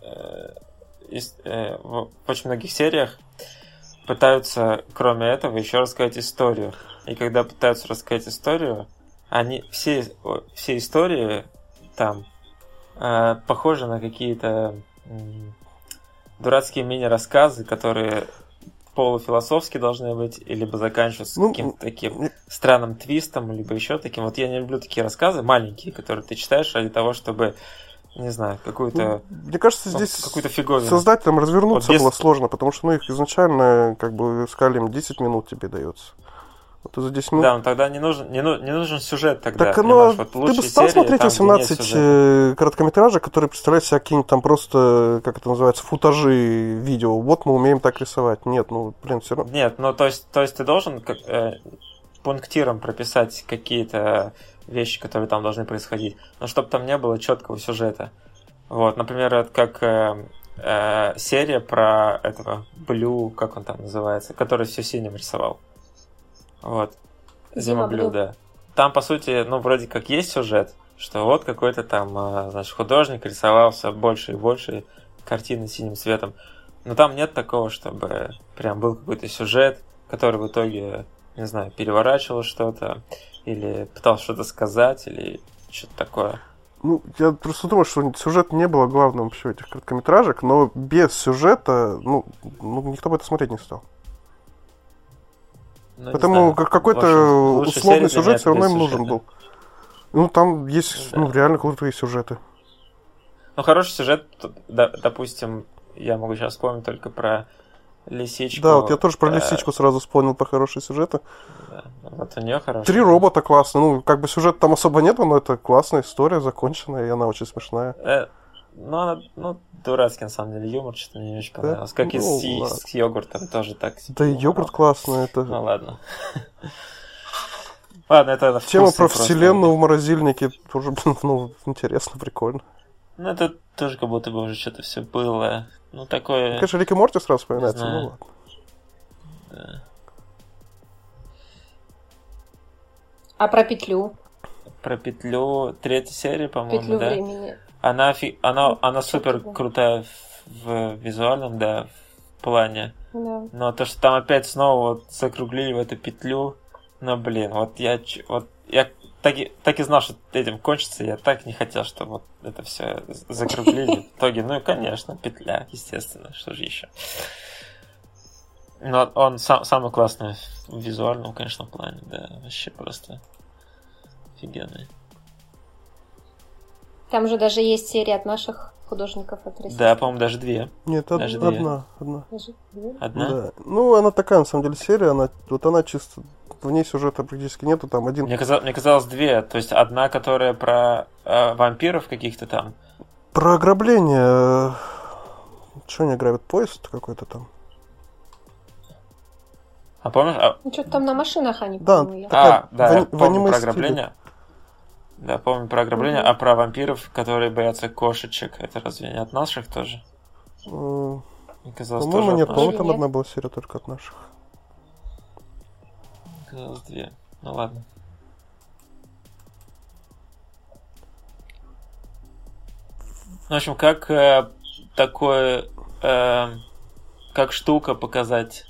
э, э, в очень многих сериях пытаются, кроме этого, еще рассказать историю. И когда пытаются рассказать историю, они все, все истории там э, похожи на какие-то дурацкие мини-рассказы, которые полуфилософски должны быть, либо заканчиваться ну, каким-то таким странным твистом, либо еще таким. Вот я не люблю такие рассказы маленькие, которые ты читаешь ради того, чтобы не знаю, какую-то... Ну, мне кажется, ну, здесь какую-то фиговину. создателям развернуться вот без... было сложно, потому что ну, их изначально как бы сказали им 10 минут тебе дается. Вот за 10 минут... Да, но тогда не нужен, не, ну, не нужен сюжет тогда. Так оно... Вот ты бы стал серии, смотреть 18 э, короткометражек, которые представляют себя какие-нибудь там просто, как это называется, футажи видео. Вот мы умеем так рисовать. Нет, ну, блин, все равно... Нет, ну, то есть, то есть ты должен как, э, пунктиром прописать какие-то вещи, которые там должны происходить. Но чтобы там не было четкого сюжета. Вот, например, как э, э, серия про этого Блю, как он там называется, который все синим рисовал. Вот. Зима Блю, да. Там, по сути, ну, вроде как есть сюжет, что вот какой-то там, а, значит, художник рисовал все больше и больше картины синим цветом. Но там нет такого, чтобы прям был какой-то сюжет, который в итоге, не знаю, переворачивал что-то, или пытался что-то сказать, или что-то такое. Ну, я просто думаю, что сюжет не было главным вообще этих короткометражек, но без сюжета, ну, ну никто бы это смотреть не стал. Ну, Поэтому какой-то условный сюжет все равно им нужен был. Ну, там есть, да. ну, реально крутые сюжеты. Ну, хороший сюжет, допустим, я могу сейчас вспомнить только про лисичку. Да, вот я тоже про э... лисичку сразу вспомнил по хорошие сюжеты. Да, вот у нее хороший. Три робота классно. Ну, как бы сюжет там особо нету, но это классная история, законченная, и она очень смешная. Э, ну, она, ну, дурацкий, на самом деле, юмор что-то мне не очень понравилось. Да? Как ну, и с, с йогуртом тоже так. Да и йогурт классный, это... Ну, ладно. Ладно, это Тема про вселенную в морозильнике тоже, ну, интересно, прикольно. Ну, это тоже как будто бы уже что-то все было. Ну, такое... Конечно, Рик и Морти сразу вспоминается, ну ладно. Да. А про петлю? Про петлю третья серия, по-моему, петлю да? времени. Она, фи... она, она супер крутая в визуальном, да, в плане. Да. Но то, что там опять снова вот закруглили в эту петлю, ну блин, вот я вот я так и, так и знал, что этим кончится, я так не хотел, чтобы вот это все закруглили. В итоге, ну и конечно, петля, естественно, что же еще. Но он сам, самый классный в визуальном, конечно, плане, да, вообще просто офигенный. Там же даже есть серия от наших художников от России. Да, по-моему, даже две. Нет, даже одна, две. одна. Одна. одна? Да. Ну, она такая, на самом деле, серия, она, вот она чисто, в ней сюжета практически нету, там один... Мне, казалось, мне казалось две, то есть одна, которая про э, вампиров каких-то там. Про ограбление. Что они грабят? Поезд какой-то там? А помнишь? А... Ну, что-то там на машинах они, Да, по-моему, А, да, в- я в помню аниме про стиле. Да, помню про ограбление, Мгм. а про вампиров, которые боятся кошечек, это разве не от наших тоже? Мне казалось, По-моему, тоже нет, по-моему, там Нет. одна была серия только от наших. Казалось, две. Ну ладно. В общем, как э, такое, э, как штука показать,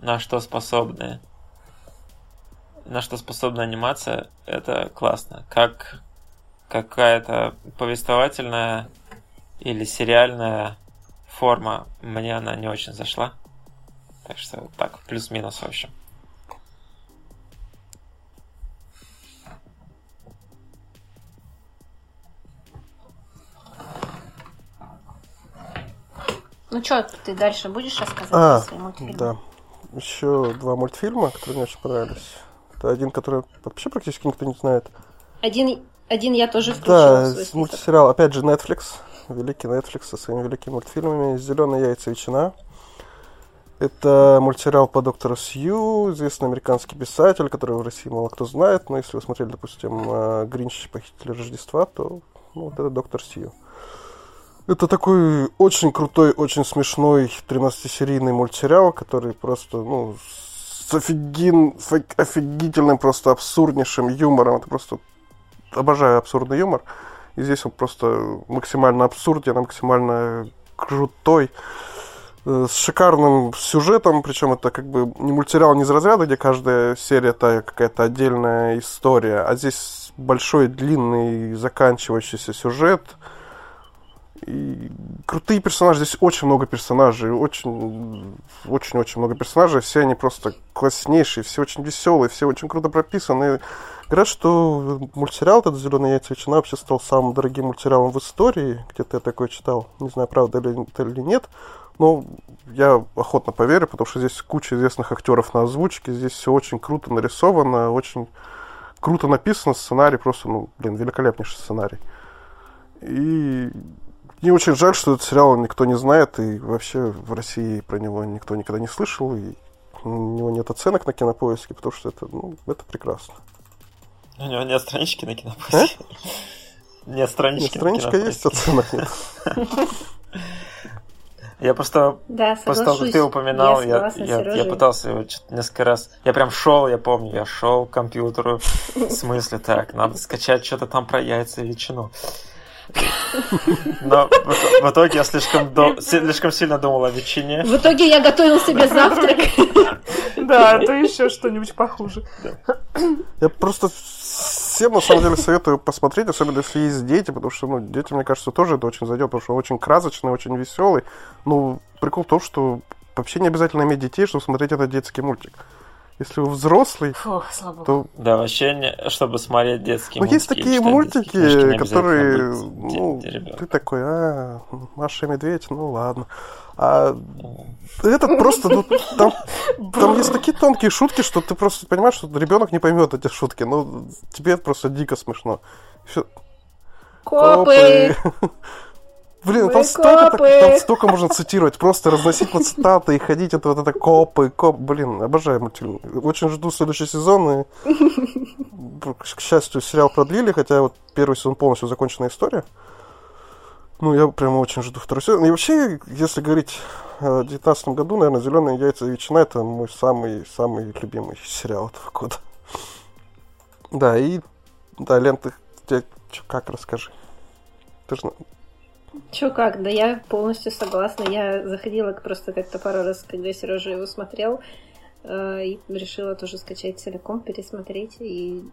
на что способны, на что способна анимация, это классно. Как какая-то повествовательная или сериальная форма, мне она не очень зашла. Так что так, плюс-минус, в общем. Ну что, ты дальше будешь рассказывать А, свои мультфильмы? Да. Еще два мультфильма, которые мне очень понравились. Это один, который вообще практически никто не знает. Один, один я тоже включила Да, мультсериал, опять же, Netflix. Великий Netflix со своими великими мультфильмами. Зеленые яйца ветчина. Это мультсериал по доктору Сью, известный американский писатель, который в России мало кто знает, но если вы смотрели, допустим, э, Гринч похититель Рождества, то ну, вот это доктор Сью. Это такой очень крутой, очень смешной 13-серийный мультсериал, который просто, ну, с офигин, офигительным, просто абсурднейшим юмором. Это просто обожаю абсурдный юмор. И здесь он просто максимально абсурден, максимально крутой. э, С шикарным сюжетом, причем это как бы не мультсериал не из разряда, где каждая серия это какая-то отдельная история, а здесь большой, длинный, заканчивающийся сюжет. И крутые персонажи, здесь очень много персонажей, очень, очень-очень много персонажей, все они просто класснейшие, все очень веселые, все очень круто прописаны. Говорят, что мультсериал этот «Зеленые яйца ветчина» вообще стал самым дорогим мультсериалом в истории. Где-то я такое читал. Не знаю, правда ли это или нет. Но я охотно поверю, потому что здесь куча известных актеров на озвучке. Здесь все очень круто нарисовано, очень круто написано. Сценарий просто, ну, блин, великолепнейший сценарий. И мне очень жаль, что этот сериал никто не знает, и вообще в России про него никто никогда не слышал, и у него нет оценок на кинопоиске, потому что это, ну, это прекрасно. У него нет странички на кинопоиске. Нет странички Нет, на страничка есть, кинопоиске. оценок нет. Я просто Да, После того, как ты упоминал, я, я, я Сережей. пытался его несколько раз. Я прям шел, я помню, я шел к компьютеру. В смысле, так, надо скачать что-то там про яйца и ветчину. Но в, итоге я слишком, до- слишком сильно думал о ветчине. В итоге я готовил себе завтрак. Да, а то еще что-нибудь похуже. Я просто всем, на самом деле, советую посмотреть, особенно если есть дети, потому что, ну, детям, мне кажется, тоже это очень зайдет, потому что он очень красочный, очень веселый. Ну, прикол в том, что вообще не обязательно иметь детей, чтобы смотреть этот детский мультик. Если вы взрослый, Фу, то Да, вообще, не, чтобы смотреть детские Ну, мультики. есть такие мультики, которые, ну, ты такой, а, Маша и Медведь, ну ладно. А этот просто, ну, там, там есть такие тонкие шутки, что ты просто понимаешь, что ребенок не поймет эти шутки, ну, тебе это просто дико смешно. Всё- Копы! Блин, там столько, так- там столько можно цитировать, просто разносить на цитаты и ходить, это вот это копы, коп, блин, обожаю мультфильм. Очень жду следующий сезон, и, к счастью, сериал продлили, хотя вот первый сезон полностью законченная история. Ну, я прямо очень жду второй сезон. И вообще, если говорить о 2019 году, наверное, «Зеленые яйца и ветчина» — это мой самый-самый любимый сериал этого года. Да, и... Да, Лен, ты, тебе чё, как, расскажи. Ты же... Чё как, да я полностью согласна. Я заходила просто как-то пару раз, когда Сережа его смотрел, э, и решила тоже скачать целиком, пересмотреть. И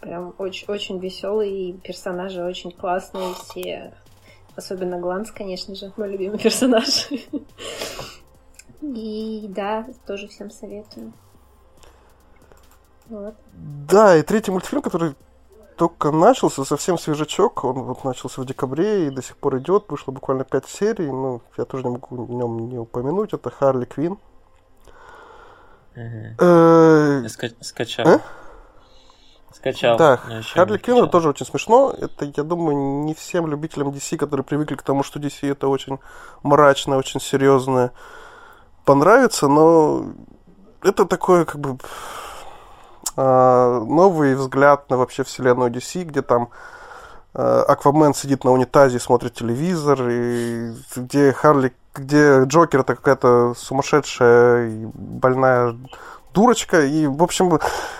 прям очень, очень веселый, и персонажи очень классные все. Особенно Гланс, конечно же, мой любимый персонаж. И да, тоже всем советую. Вот. Да, и третий мультфильм, который только начался, совсем свежачок, он вот начался в декабре и до сих пор идет, вышло буквально пять серий, ну, я тоже не могу в нем не упомянуть, это Харли Квин. Э, скачал. А? Скачал. Да, ещё Харли Квин это тоже очень смешно. Это, я думаю, не всем любителям DC, которые привыкли к тому, что DC это очень мрачно, очень серьезно, понравится, но это такой, как бы, новый взгляд на вообще вселенную DC, где там а, Аквамен сидит на унитазе и смотрит телевизор, и где Харли, где Джокер это какая-то сумасшедшая и больная дурочка, и, в общем,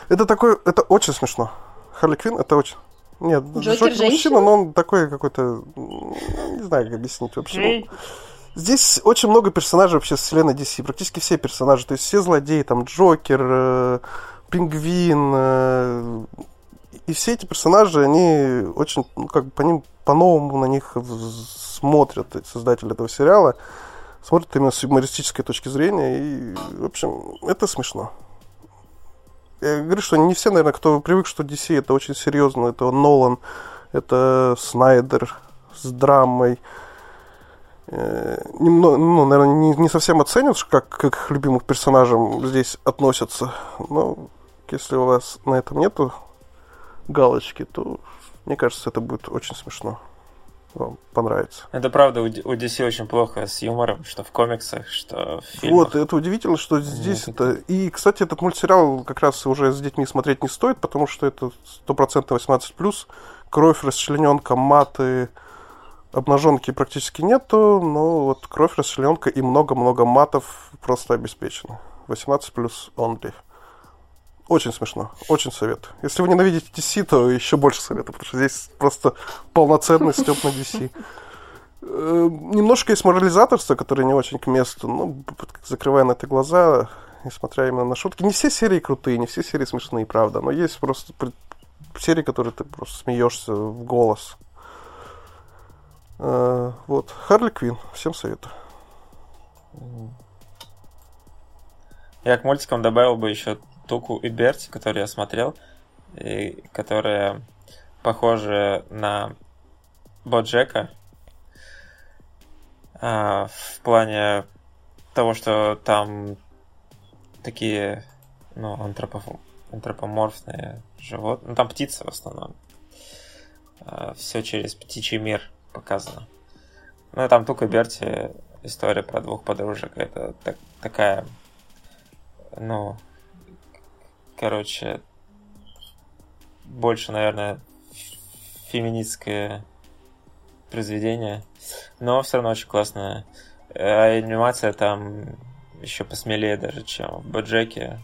это такой, это очень смешно. Харли Квин это очень... Нет, Джокер, Джокер мужчина, но он такой какой-то... Не знаю, как объяснить вообще. Здесь очень много персонажей вообще с вселенной DC, практически все персонажи, то есть все злодеи, там Джокер, э, Пингвин, э, и все эти персонажи, они очень, ну, как бы по ним, по-новому на них смотрят создатели этого сериала, смотрят именно с юмористической точки зрения, и, в общем, это смешно. Я говорю, что не все, наверное, кто привык, что DC это очень серьезно, это Нолан, это Снайдер с драмой, Э, немного, ну, наверное, не, не совсем оценят, как, к любимым персонажам здесь относятся. Но если у вас на этом нету галочки, то мне кажется, это будет очень смешно. Вам понравится. Это правда, у DC очень плохо с юмором, что в комиксах, что в фильмах. Вот, это удивительно, что здесь Нет, это... И, кстати, этот мультсериал как раз уже с детьми смотреть не стоит, потому что это 100% 18+, кровь, расчлененка, маты, Обнаженки практически нету, но вот кровь, расчлененка и много-много матов просто обеспечено. 18 плюс only. Очень смешно, очень советую. Если вы ненавидите DC, то еще больше советую, потому что здесь просто полноценный степ на DC. Э, немножко есть морализаторство, которое не очень к месту, ну, закрывая на это глаза, несмотря именно на шутки. Не все серии крутые, не все серии смешные, правда, но есть просто серии, которые ты просто смеешься в голос. А, вот. Харли Квин. Всем советую. Я к мультикам добавил бы еще Туку и Берти, которые я смотрел, и которые похожи на Боджека а, в плане того, что там такие ну, антропоф... антропоморфные животные. Ну, там птицы в основном. А, все через птичий мир показано. Ну, там Тука Берти, история про двух подружек. Это так, такая, ну, короче, больше, наверное, феминистское произведение, но все равно очень классное. А анимация там еще посмелее даже, чем в Боджеке.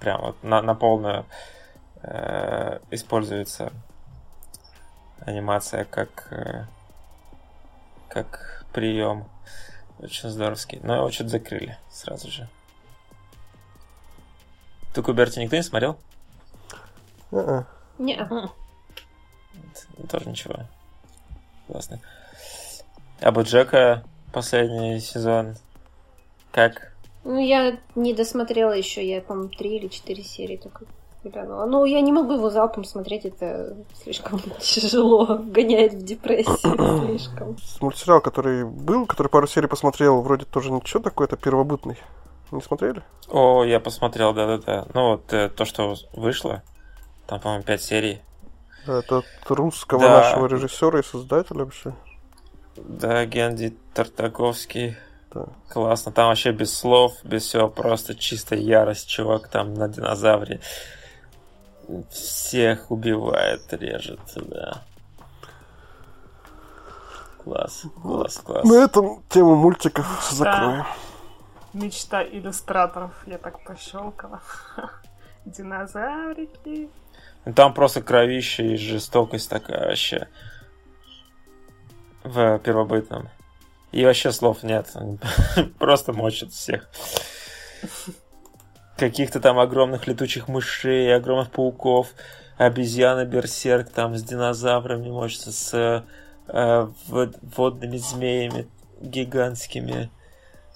Прям вот на, на полную э, используется анимация как э, как прием. Очень здоровский. Но его что-то закрыли сразу же. Ты Куберти никто не смотрел? Uh-uh. Не. Тоже ничего. Классно. А Джека последний сезон как? Ну, я не досмотрела еще, я, по-моему, три или четыре серии только глянула. Ну, я не могу его залпом смотреть, это слишком тяжело, гоняет в депрессию слишком. Мультсериал, который был, который пару серий посмотрел, вроде тоже ничего такое, это первобытный. Не смотрели? О, я посмотрел, да-да-да. Ну, вот э, то, что вышло, там, по-моему, пять серий. Да, это от русского да. нашего режиссера и создателя вообще. Да, Генди Тартаковский. Да. Классно. Там вообще без слов, без всего, просто чистая ярость, чувак там на динозавре всех убивает, режет, да. Класс, класс, класс. На этом тему мультиков закроем. Мечта иллюстраторов, я так пощелкала. Динозаврики. Там просто кровище и жестокость такая вообще. В первобытном. И вообще слов нет. Просто мочат всех каких-то там огромных летучих мышей, огромных пауков, обезьяны берсерк там с динозаврами мочится, с э, водными змеями гигантскими.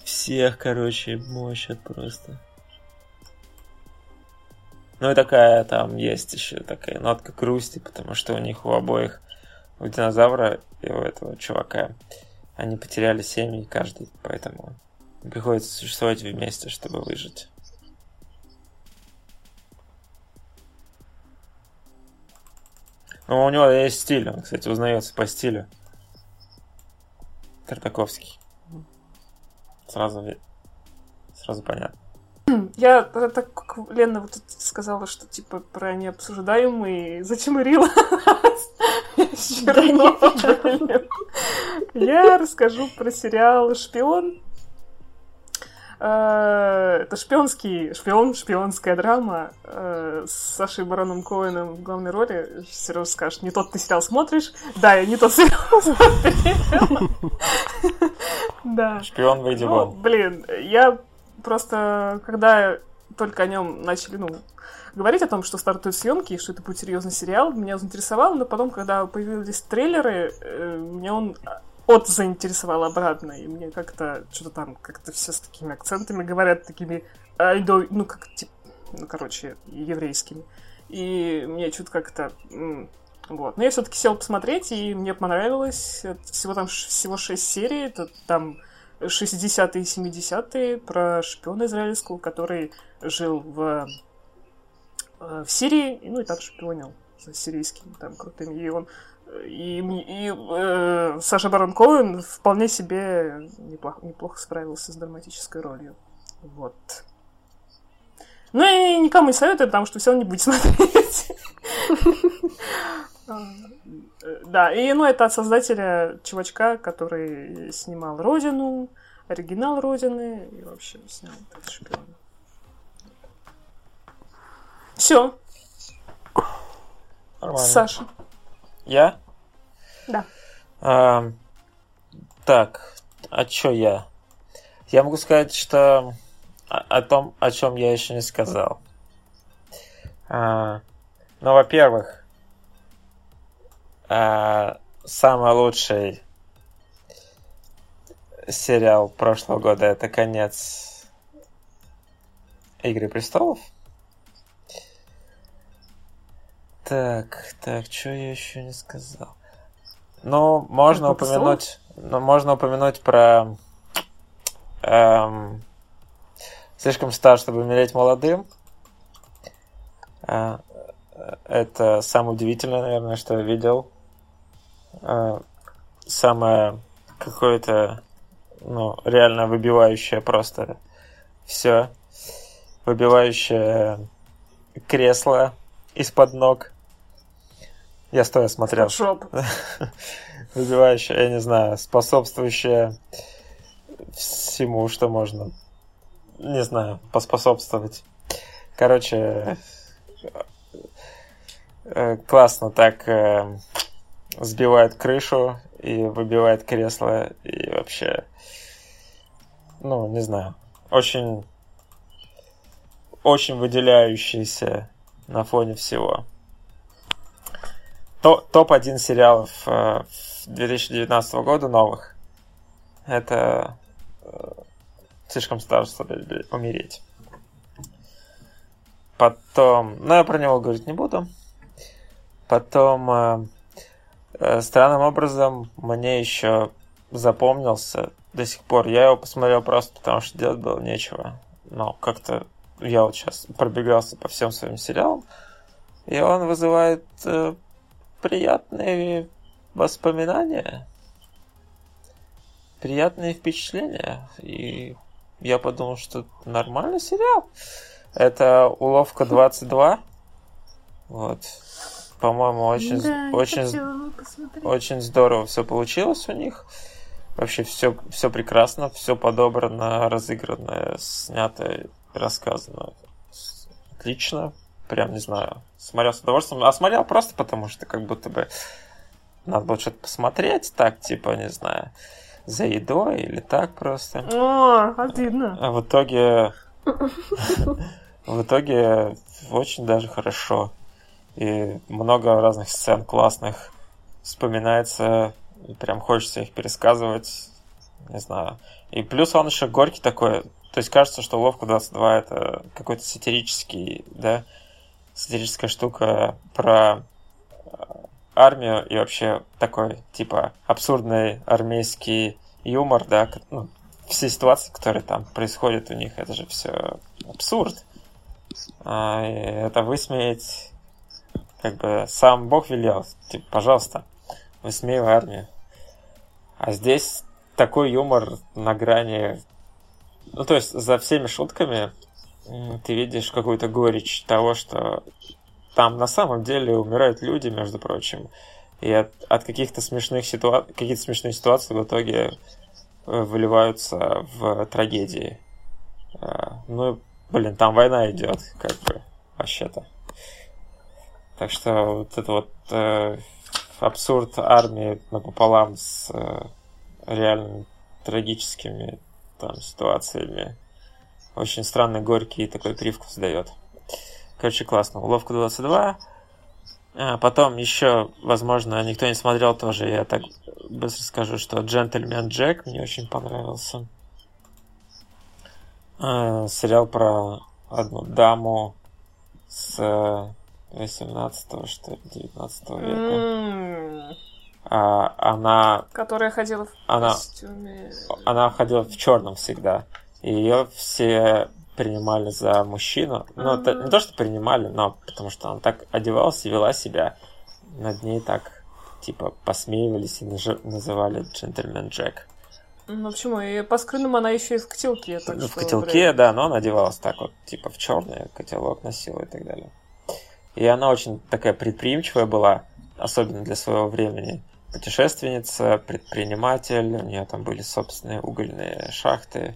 Всех, короче, мочат просто. Ну и такая там есть еще такая нотка грусти, потому что у них у обоих, у динозавра и у этого чувака, они потеряли семьи каждый, поэтому приходится существовать вместе, чтобы выжить. Ну, у него есть стиль, он, кстати, узнается по стилю. Тартаковский. Сразу, сразу понятно. Я так как Лена вот сказала, что типа про необсуждаемый, зачем Ирила? Я расскажу про сериал «Шпион». Э, это шпионский, шпион, шпионская драма э, с Сашей Бароном Коэном в главной роли. Сереж скажет, не тот ты сериал смотришь. Да, я не тот сериал смотрел. Да. Шпион, выйди ну, вон. Блин, я просто, когда только о нем начали, ну, говорить о том, что стартуют съемки и что это будет серьезный сериал, меня заинтересовало, но потом, когда появились трейлеры, э, меня он от заинтересовал обратно, и мне как-то что-то там как-то все с такими акцентами говорят, такими, ну, как, типа, ну, короче, еврейскими. И мне что-то как-то... Вот. Но я все-таки сел посмотреть, и мне понравилось. Всего там всего шесть серий. Это там 60-е и 70-е про шпиона израильского, который жил в, э, в Сирии, ну и там шпионил за сирийскими там крутыми. И он и, и э, Саша Барон Коэн вполне себе неплохо, неплохо справился с драматической ролью. Вот. Ну и никому не советую, потому что все равно не будет смотреть. Да, и ну это от создателя чувачка, который снимал Родину, оригинал Родины и вообще снял этот шпион. Все. Саша. Я? Да. А, так, а чё я? Я могу сказать, что о, о том, о чем я еще не сказал. А, ну, во-первых, а, самый лучший сериал прошлого года это конец Игры престолов. Так, так, что я еще не сказал? Ну, можно упомянуть, ну, можно упомянуть про эм, слишком стар, чтобы умереть молодым. Э, это самое удивительное, наверное, что я видел. Э, самое какое-то, ну, реально выбивающее просто все. Выбивающее кресло из-под ног. Я стоя смотрел. Выбивающее, я не знаю, способствующее всему, что можно, не знаю, поспособствовать. Короче, э, классно так э, сбивает крышу и выбивает кресло и вообще, ну, не знаю, очень, очень выделяющийся на фоне всего топ-1 сериалов э, 2019 года новых. Это э, слишком стар, чтобы умереть. Потом, ну я про него говорить не буду. Потом, э, э, странным образом, мне еще запомнился до сих пор. Я его посмотрел просто потому, что делать было нечего. Но как-то я вот сейчас пробегался по всем своим сериалам, и он вызывает э, приятные воспоминания, приятные впечатления. И я подумал, что нормальный сериал. Это уловка 22. Вот. По-моему, очень, да, очень, очень здорово все получилось у них. Вообще все, все прекрасно, все подобрано, разыграно, снято, рассказано. Отлично прям, не знаю, смотрел с удовольствием. А смотрел просто потому, что как будто бы надо было что-то посмотреть, так, типа, не знаю, за едой или так просто. О, обидно. А в итоге... В итоге очень даже хорошо. И много разных сцен классных вспоминается. И прям хочется их пересказывать. Не знаю. И плюс он еще горький такой. То есть кажется, что Ловка 22 это какой-то сатирический, да, сатирическая штука про э, армию и вообще такой, типа, абсурдный армейский юмор, да, ну, все ситуации, которые там происходят у них, это же все абсурд. А, это высмеять, как бы, сам Бог велел, типа, пожалуйста, высмеивай армию. А здесь такой юмор на грани... Ну, то есть, за всеми шутками ты видишь какую-то горечь того, что там на самом деле умирают люди, между прочим. И от, от каких-то смешных ситуаций, какие-то смешные ситуации в итоге э, выливаются в трагедии. Э, ну, блин, там война идет, как бы, вообще-то. Так что вот это вот э, абсурд армии напополам с э, реально трагическими там ситуациями. Очень странный, горький такой привкус дает. Короче, классно. Уловка 22. А, потом еще, возможно, никто не смотрел тоже, я так быстро скажу, что «Джентльмен Джек» мне очень понравился. А, сериал про одну даму с 18 что ли, 19 века. Mm. А, она... Которая ходила в она, костюме... Она ходила в черном всегда. И ее все принимали за мужчину. Ну, mm-hmm. это не то, что принимали, но потому что она так одевалась и вела себя. Над ней так, типа, посмеивались и называли джентльмен Джек. Ну почему? И по скринам она еще и в котелке. Так ну, в котелке, блин. да, но она одевалась так вот, типа, в черный котелок носила и так далее. И она очень такая предприимчивая была, особенно для своего времени. Путешественница, предприниматель, у нее там были собственные угольные шахты,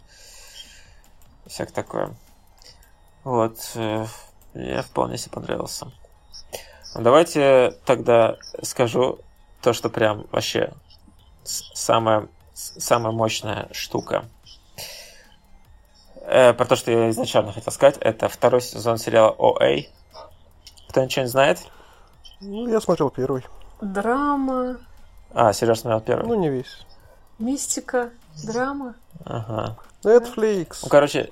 всякое такое. Вот, э, мне вполне себе понравился. Давайте тогда скажу то, что прям вообще самая, самая мощная штука. Э, про то, что я изначально хотел сказать, это второй сезон сериала OA. Кто ничего не знает? Ну, я смотрел первый. Драма. А, Сереж смотрел первый. Ну, не весь. Мистика, драма. Ага. Netflix. Ну, короче,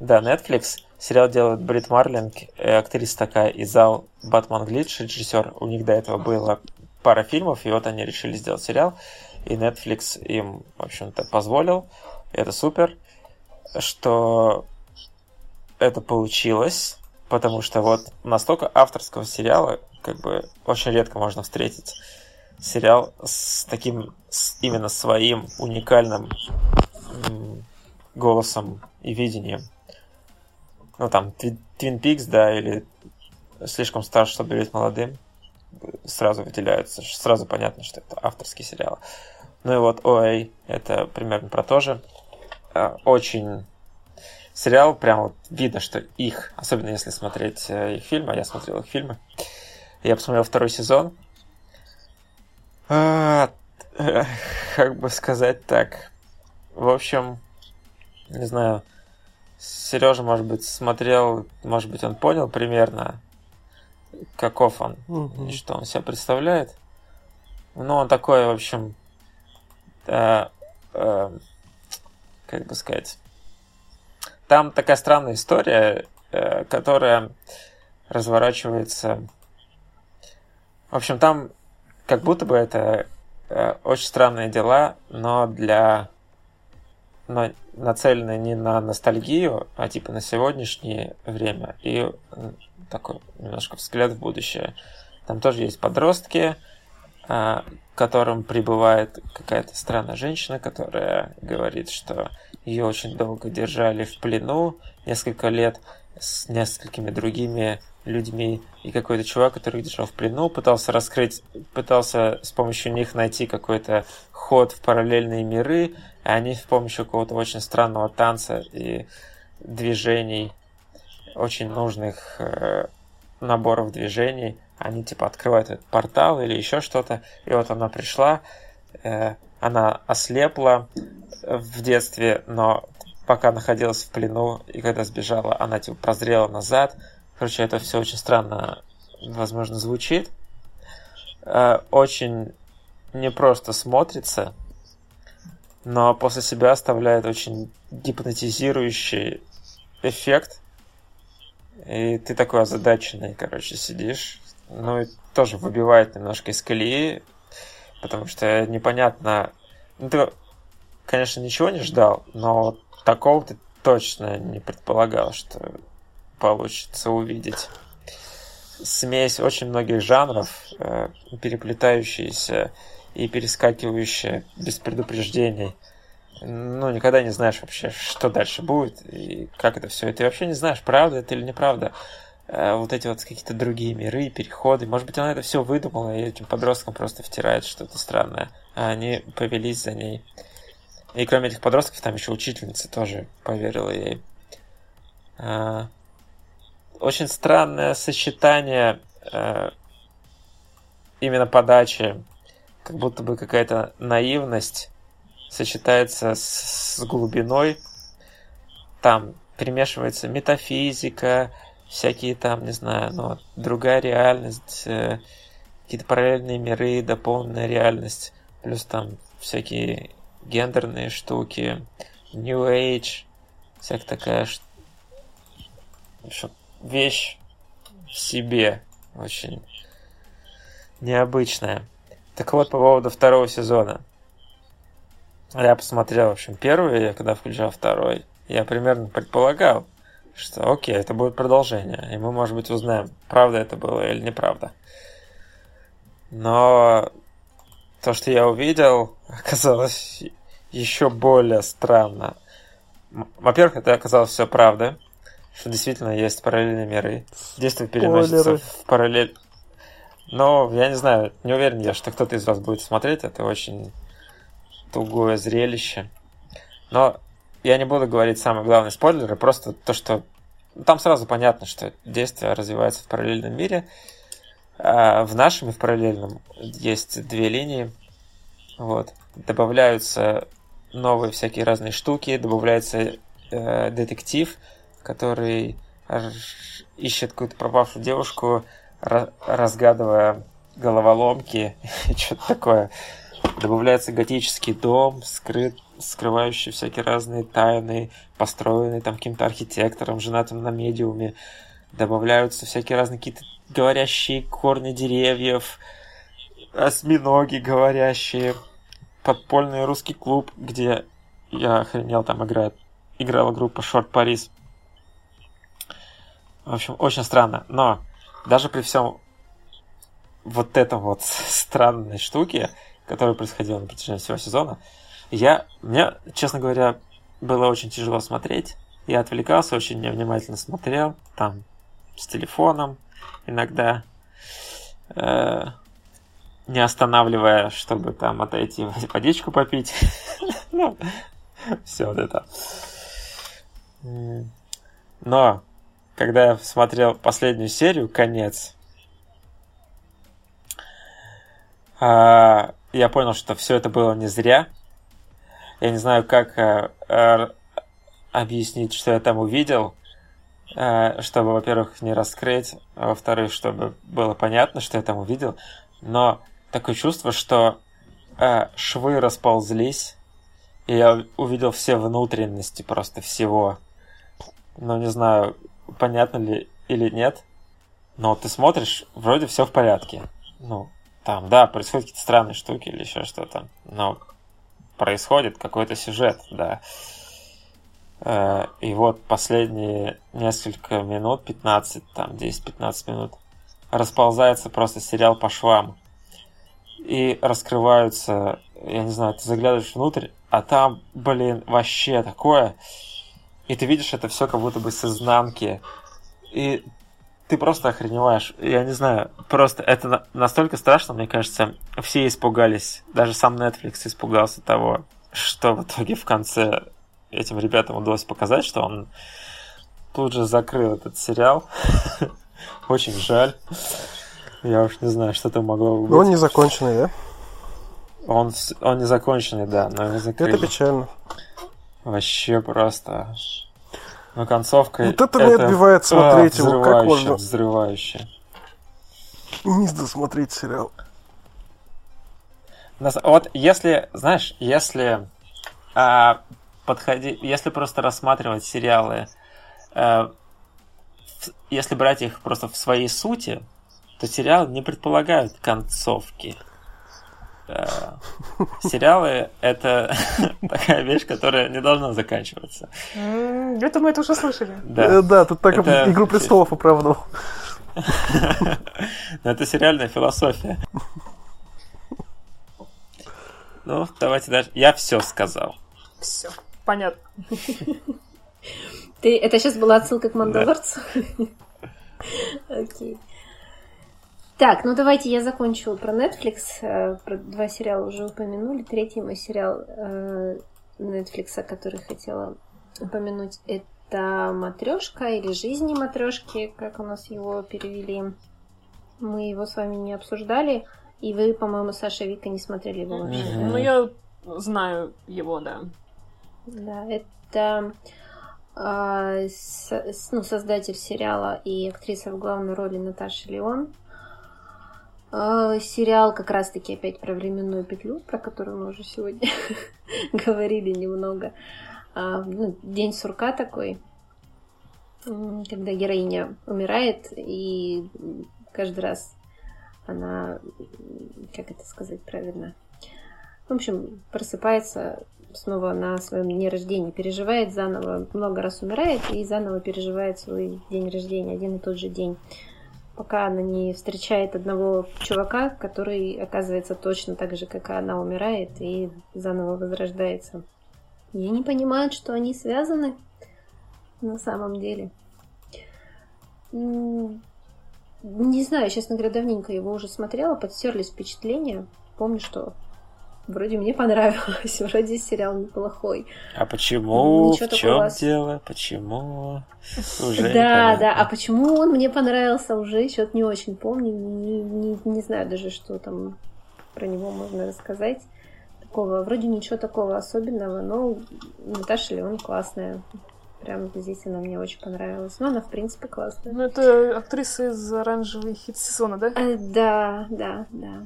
да, Netflix. Сериал делает Брит Марлинг, э, актриса такая из зал Батман Глитч, режиссер. У них до этого было пара фильмов, и вот они решили сделать сериал. И Netflix им, в общем-то, позволил. Это супер, что это получилось, потому что вот настолько авторского сериала, как бы, очень редко можно встретить сериал с таким, с именно своим уникальным голосом и видением. Ну, там, Twin Peaks, да, или слишком стар, чтобы быть молодым, сразу выделяются, сразу понятно, что это авторский сериал. Ну и вот OA, это примерно про то же. А, очень сериал, прям вот видно, что их, особенно если смотреть э, их фильмы, а я смотрел их фильмы, я посмотрел второй сезон. А, как бы сказать так. В общем, не знаю, Сережа, может быть, смотрел, может быть, он понял примерно, каков он, угу. и что он себя представляет. Ну, он такой, в общем, э, э, как бы сказать, там такая странная история, э, которая разворачивается. В общем, там как будто бы это э, очень странные дела, но для но нацелены не на ностальгию, а типа на сегодняшнее время и такой немножко взгляд в будущее. Там тоже есть подростки, а, которым прибывает какая-то странная женщина, которая говорит, что ее очень долго держали в плену, несколько лет с несколькими другими людьми, и какой-то чувак, который держал в плену, пытался раскрыть, пытался с помощью них найти какой-то ход в параллельные миры, и они с помощью какого-то очень странного танца и движений, очень нужных э, наборов движений, они типа открывают этот портал или еще что-то, и вот она пришла, э, она ослепла в детстве, но пока находилась в плену, и когда сбежала, она типа прозрела назад. Короче, это все очень странно, возможно, звучит. Э, очень непросто смотрится, но после себя оставляет очень гипнотизирующий эффект. И ты такой озадаченный, короче, сидишь. Ну и тоже выбивает немножко из колеи, потому что непонятно... Ну, ты, конечно, ничего не ждал, но такого ты точно не предполагал, что получится увидеть. Смесь очень многих жанров, э, переплетающиеся и перескакивающие без предупреждений. ну, никогда не знаешь вообще, что дальше будет и как это все. И ты вообще не знаешь, правда это или неправда. Э, вот эти вот какие-то другие миры, переходы. Может быть, она это все выдумала, и этим подросткам просто втирает что-то странное. А они повелись за ней. И кроме этих подростков, там еще учительница тоже поверила ей. Очень странное сочетание э, именно подачи, как будто бы какая-то наивность сочетается с, с глубиной. Там перемешивается метафизика, всякие там, не знаю, ну, другая реальность, э, какие-то параллельные миры, дополненная реальность, плюс там всякие гендерные штуки, New Age, всякая такая вещь в себе очень необычная. Так вот, по поводу второго сезона. Я посмотрел, в общем, первый, я когда включал второй, я примерно предполагал, что окей, это будет продолжение, и мы, может быть, узнаем, правда это было или неправда. Но то, что я увидел, оказалось еще более странно. Во-первых, это оказалось все правда, что действительно есть параллельные миры. Действие переносится в параллель. Но я не знаю, не уверен я, что кто-то из вас будет смотреть. Это очень тугое зрелище. Но я не буду говорить самые главные спойлеры, просто то, что там сразу понятно, что действие развивается в параллельном мире. А в нашем и в параллельном есть две линии. Вот. Добавляются новые всякие разные штуки, добавляется э, детектив, который ищет какую-то пропавшую девушку, разгадывая головоломки и что-то такое. Добавляется готический дом, скрыт, скрывающий всякие разные тайны, построенный там каким-то архитектором, женатым на медиуме. Добавляются всякие разные какие-то говорящие корни деревьев, осьминоги говорящие, подпольный русский клуб, где я охренел, там играет, играла группа Short Paris. В общем, очень странно. Но даже при всем вот этом вот странной штуке, которая происходила на протяжении всего сезона, я, мне, честно говоря, было очень тяжело смотреть. Я отвлекался, очень невнимательно смотрел, там, с телефоном иногда, э, не останавливая, чтобы там отойти водичку попить. ну, все вот это. Но когда я смотрел последнюю серию, конец, а, я понял, что все это было не зря. Я не знаю, как а, объяснить, что я там увидел, чтобы, во-первых, не раскрыть, а во-вторых, чтобы было понятно, что я там увидел. Но такое чувство, что швы расползлись, и я увидел все внутренности просто всего. Ну, не знаю, понятно ли или нет, но ты смотришь, вроде все в порядке. Ну, там, да, происходят какие-то странные штуки или еще что-то, но происходит какой-то сюжет, да. Э, и вот последние несколько минут, 15, там, 10-15 минут, расползается просто сериал по швам. И раскрываются, я не знаю, ты заглядываешь внутрь, а там, блин, вообще такое и ты видишь это все как будто бы с изнанки. И ты просто охреневаешь. Я не знаю, просто это настолько страшно, мне кажется, все испугались. Даже сам Netflix испугался того, что в итоге в конце этим ребятам удалось показать, что он тут же закрыл этот сериал. Очень жаль. Я уж не знаю, что там могло быть. Но он не законченный, да? Он, он не законченный, да, но его закрыли. Это печально. Вообще просто. Но концовка... Вот это, это отбивает смотреть а, его, как можно... Взрывающе. Не досмотреть сериал. Вот если, знаешь, если а, подходи, если просто рассматривать сериалы, а, если брать их просто в своей сути, то сериалы не предполагают концовки. Э, сериалы — это такая вещь, которая не должна заканчиваться. Это мы это уже слышали. Да, э, да тут так «Игру престолов» оправдывал. Это сериальная философия. Ну, давайте дальше. Я все сказал. Все, понятно. Ты, это сейчас была отсылка к Мандалорцу? Окей. Так, ну давайте я закончу про Netflix. Э, про два сериала уже упомянули. Третий мой сериал э, Netflix, который хотела упомянуть, это Матрешка или Жизни матрешки, как у нас его перевели. Мы его с вами не обсуждали. И вы, по-моему, Саша Вика не смотрели его вообще. Mm-hmm. Ну, я знаю его, да. Да, это э, с, ну, создатель сериала и актриса в главной роли Наташа Леон. Э, сериал как раз-таки опять про временную петлю, про которую мы уже сегодня говорили немного. Э, ну, день сурка такой, когда героиня умирает, и каждый раз она, как это сказать правильно, в общем, просыпается снова на своем дне рождения, переживает заново, много раз умирает и заново переживает свой день рождения, один и тот же день. Пока она не встречает одного чувака, который оказывается точно так же, как и она умирает и заново возрождается. И не понимают, что они связаны на самом деле. Не знаю, честно говоря, давненько его уже смотрела, подстерлись впечатления. Помню, что вроде мне понравилось, вроде сериал неплохой. А почему? Ничего в чем дело? Почему? Уже да, да. А почему он мне понравился уже? Что-то не очень помню. Не, не, не знаю даже, что там про него можно рассказать. Такого, вроде ничего такого особенного, но Наташа Леон классная. Прям здесь она мне очень понравилась. Ну, она, в принципе, классная. Ну, это актриса из «Оранжевый хит сезона», да? Э, да, да, да.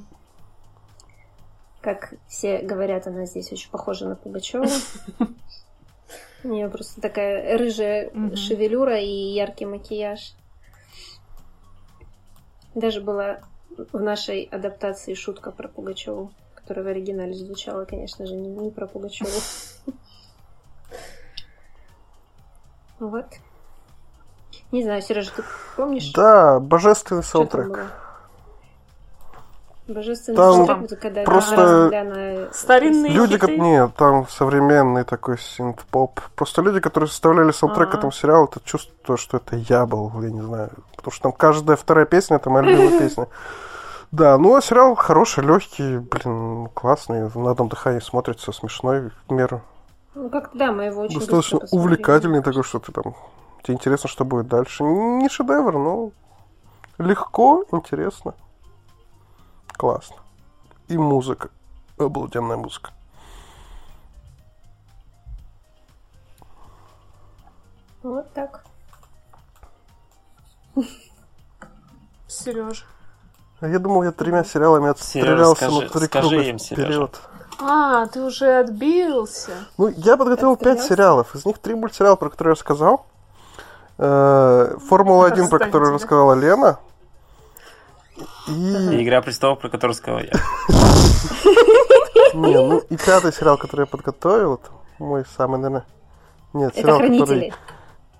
Как все говорят, она здесь очень похожа на Пугачева. У нее просто такая рыжая шевелюра и яркий макияж. Даже была в нашей адаптации шутка про Пугачеву, которая в оригинале звучала, конечно же, не, не про Пугачеву. Вот. Не знаю, Сережа, ты помнишь? Да, божественный саундтрек. Божественный там когда просто старинные люди, как нет, там современный такой синт-поп. Просто люди, которые составляли саундтрек А-а-а. этому сериалу, это чувство, что это я был, я не знаю. Потому что там каждая вторая песня, это моя любимая песня. Да, ну а сериал хороший, легкий, блин, классный, на одном дыхании смотрится, смешной в меру. Ну, как да, мы его очень Достаточно увлекательный такой, что ты там... Тебе интересно, что будет дальше. Не шедевр, но легко, интересно. Классно. И музыка. Обалденная музыка. Вот так. Сереж. А я думал, я тремя сериалами отстрелялся на три круга вперед. А, ты уже отбился. Ну, я подготовил пять сериалов. Из них три мультсериала, про которые я рассказал. Э, Формула-1, про которую рассказала Лена. И... Игра престолов, про которую сказал я. Не, ну и пятый сериал, который я подготовил, это мой самый, наверное... Нет, сериал, который...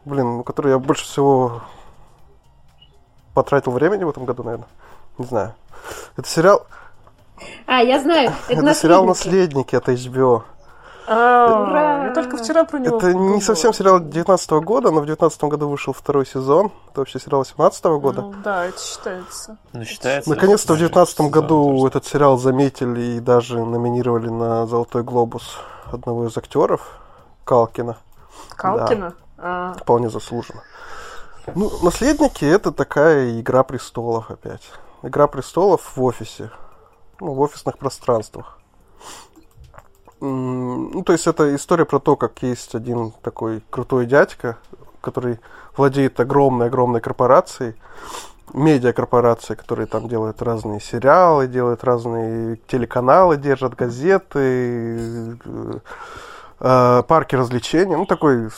Блин, ну, который я больше всего потратил времени в этом году, наверное. Не знаю. Это сериал а, я знаю. Это, это сериал «Наследники» от HBO. Ура! Я только вчера про него Это не совсем сериал 19 года, но в 19 году вышел второй сезон. Это вообще сериал 18 года. Ну, да, это считается. Ну, считается. Наконец-то в 19 году этот сериал заметили и даже номинировали на Золотой глобус одного из актеров Калкина. Калкина? Да. А... Вполне заслуженно. Ну, наследники это такая игра престолов опять. Игра престолов в офисе ну, в офисных пространствах. Ну, то есть это история про то, как есть один такой крутой дядька, который владеет огромной-огромной корпорацией, медиакорпорацией, которые там делают разные сериалы, делают разные телеканалы, держат газеты, э, парки развлечений. Ну, такой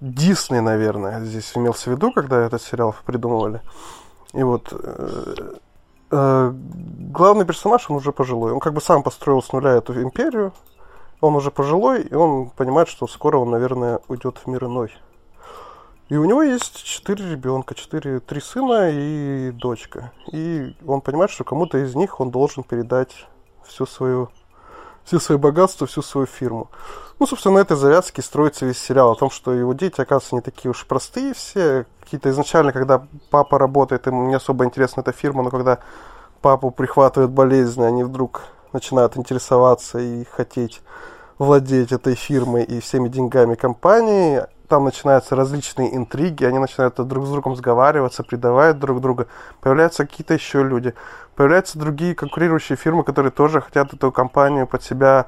Дисней, наверное, здесь имелся в виду, когда этот сериал придумывали. И вот э, э, главный персонаж, он уже пожилой. Он как бы сам построил с нуля эту империю. Он уже пожилой, и он понимает, что скоро он, наверное, уйдет в мир иной. И у него есть четыре ребенка, четыре, три сына и дочка. И он понимает, что кому-то из них он должен передать всю свою все свои богатства, всю свою фирму. Ну, собственно, на этой завязке строится весь сериал о том, что его дети, оказывается, не такие уж простые все. Какие-то изначально, когда папа работает, ему не особо интересна эта фирма, но когда папу прихватывает болезнь, они вдруг начинают интересоваться и хотеть владеть этой фирмой и всеми деньгами компании. Там начинаются различные интриги, они начинают друг с другом сговариваться, предавать друг друга. Появляются какие-то еще люди. Появляются другие конкурирующие фирмы, которые тоже хотят эту компанию под себя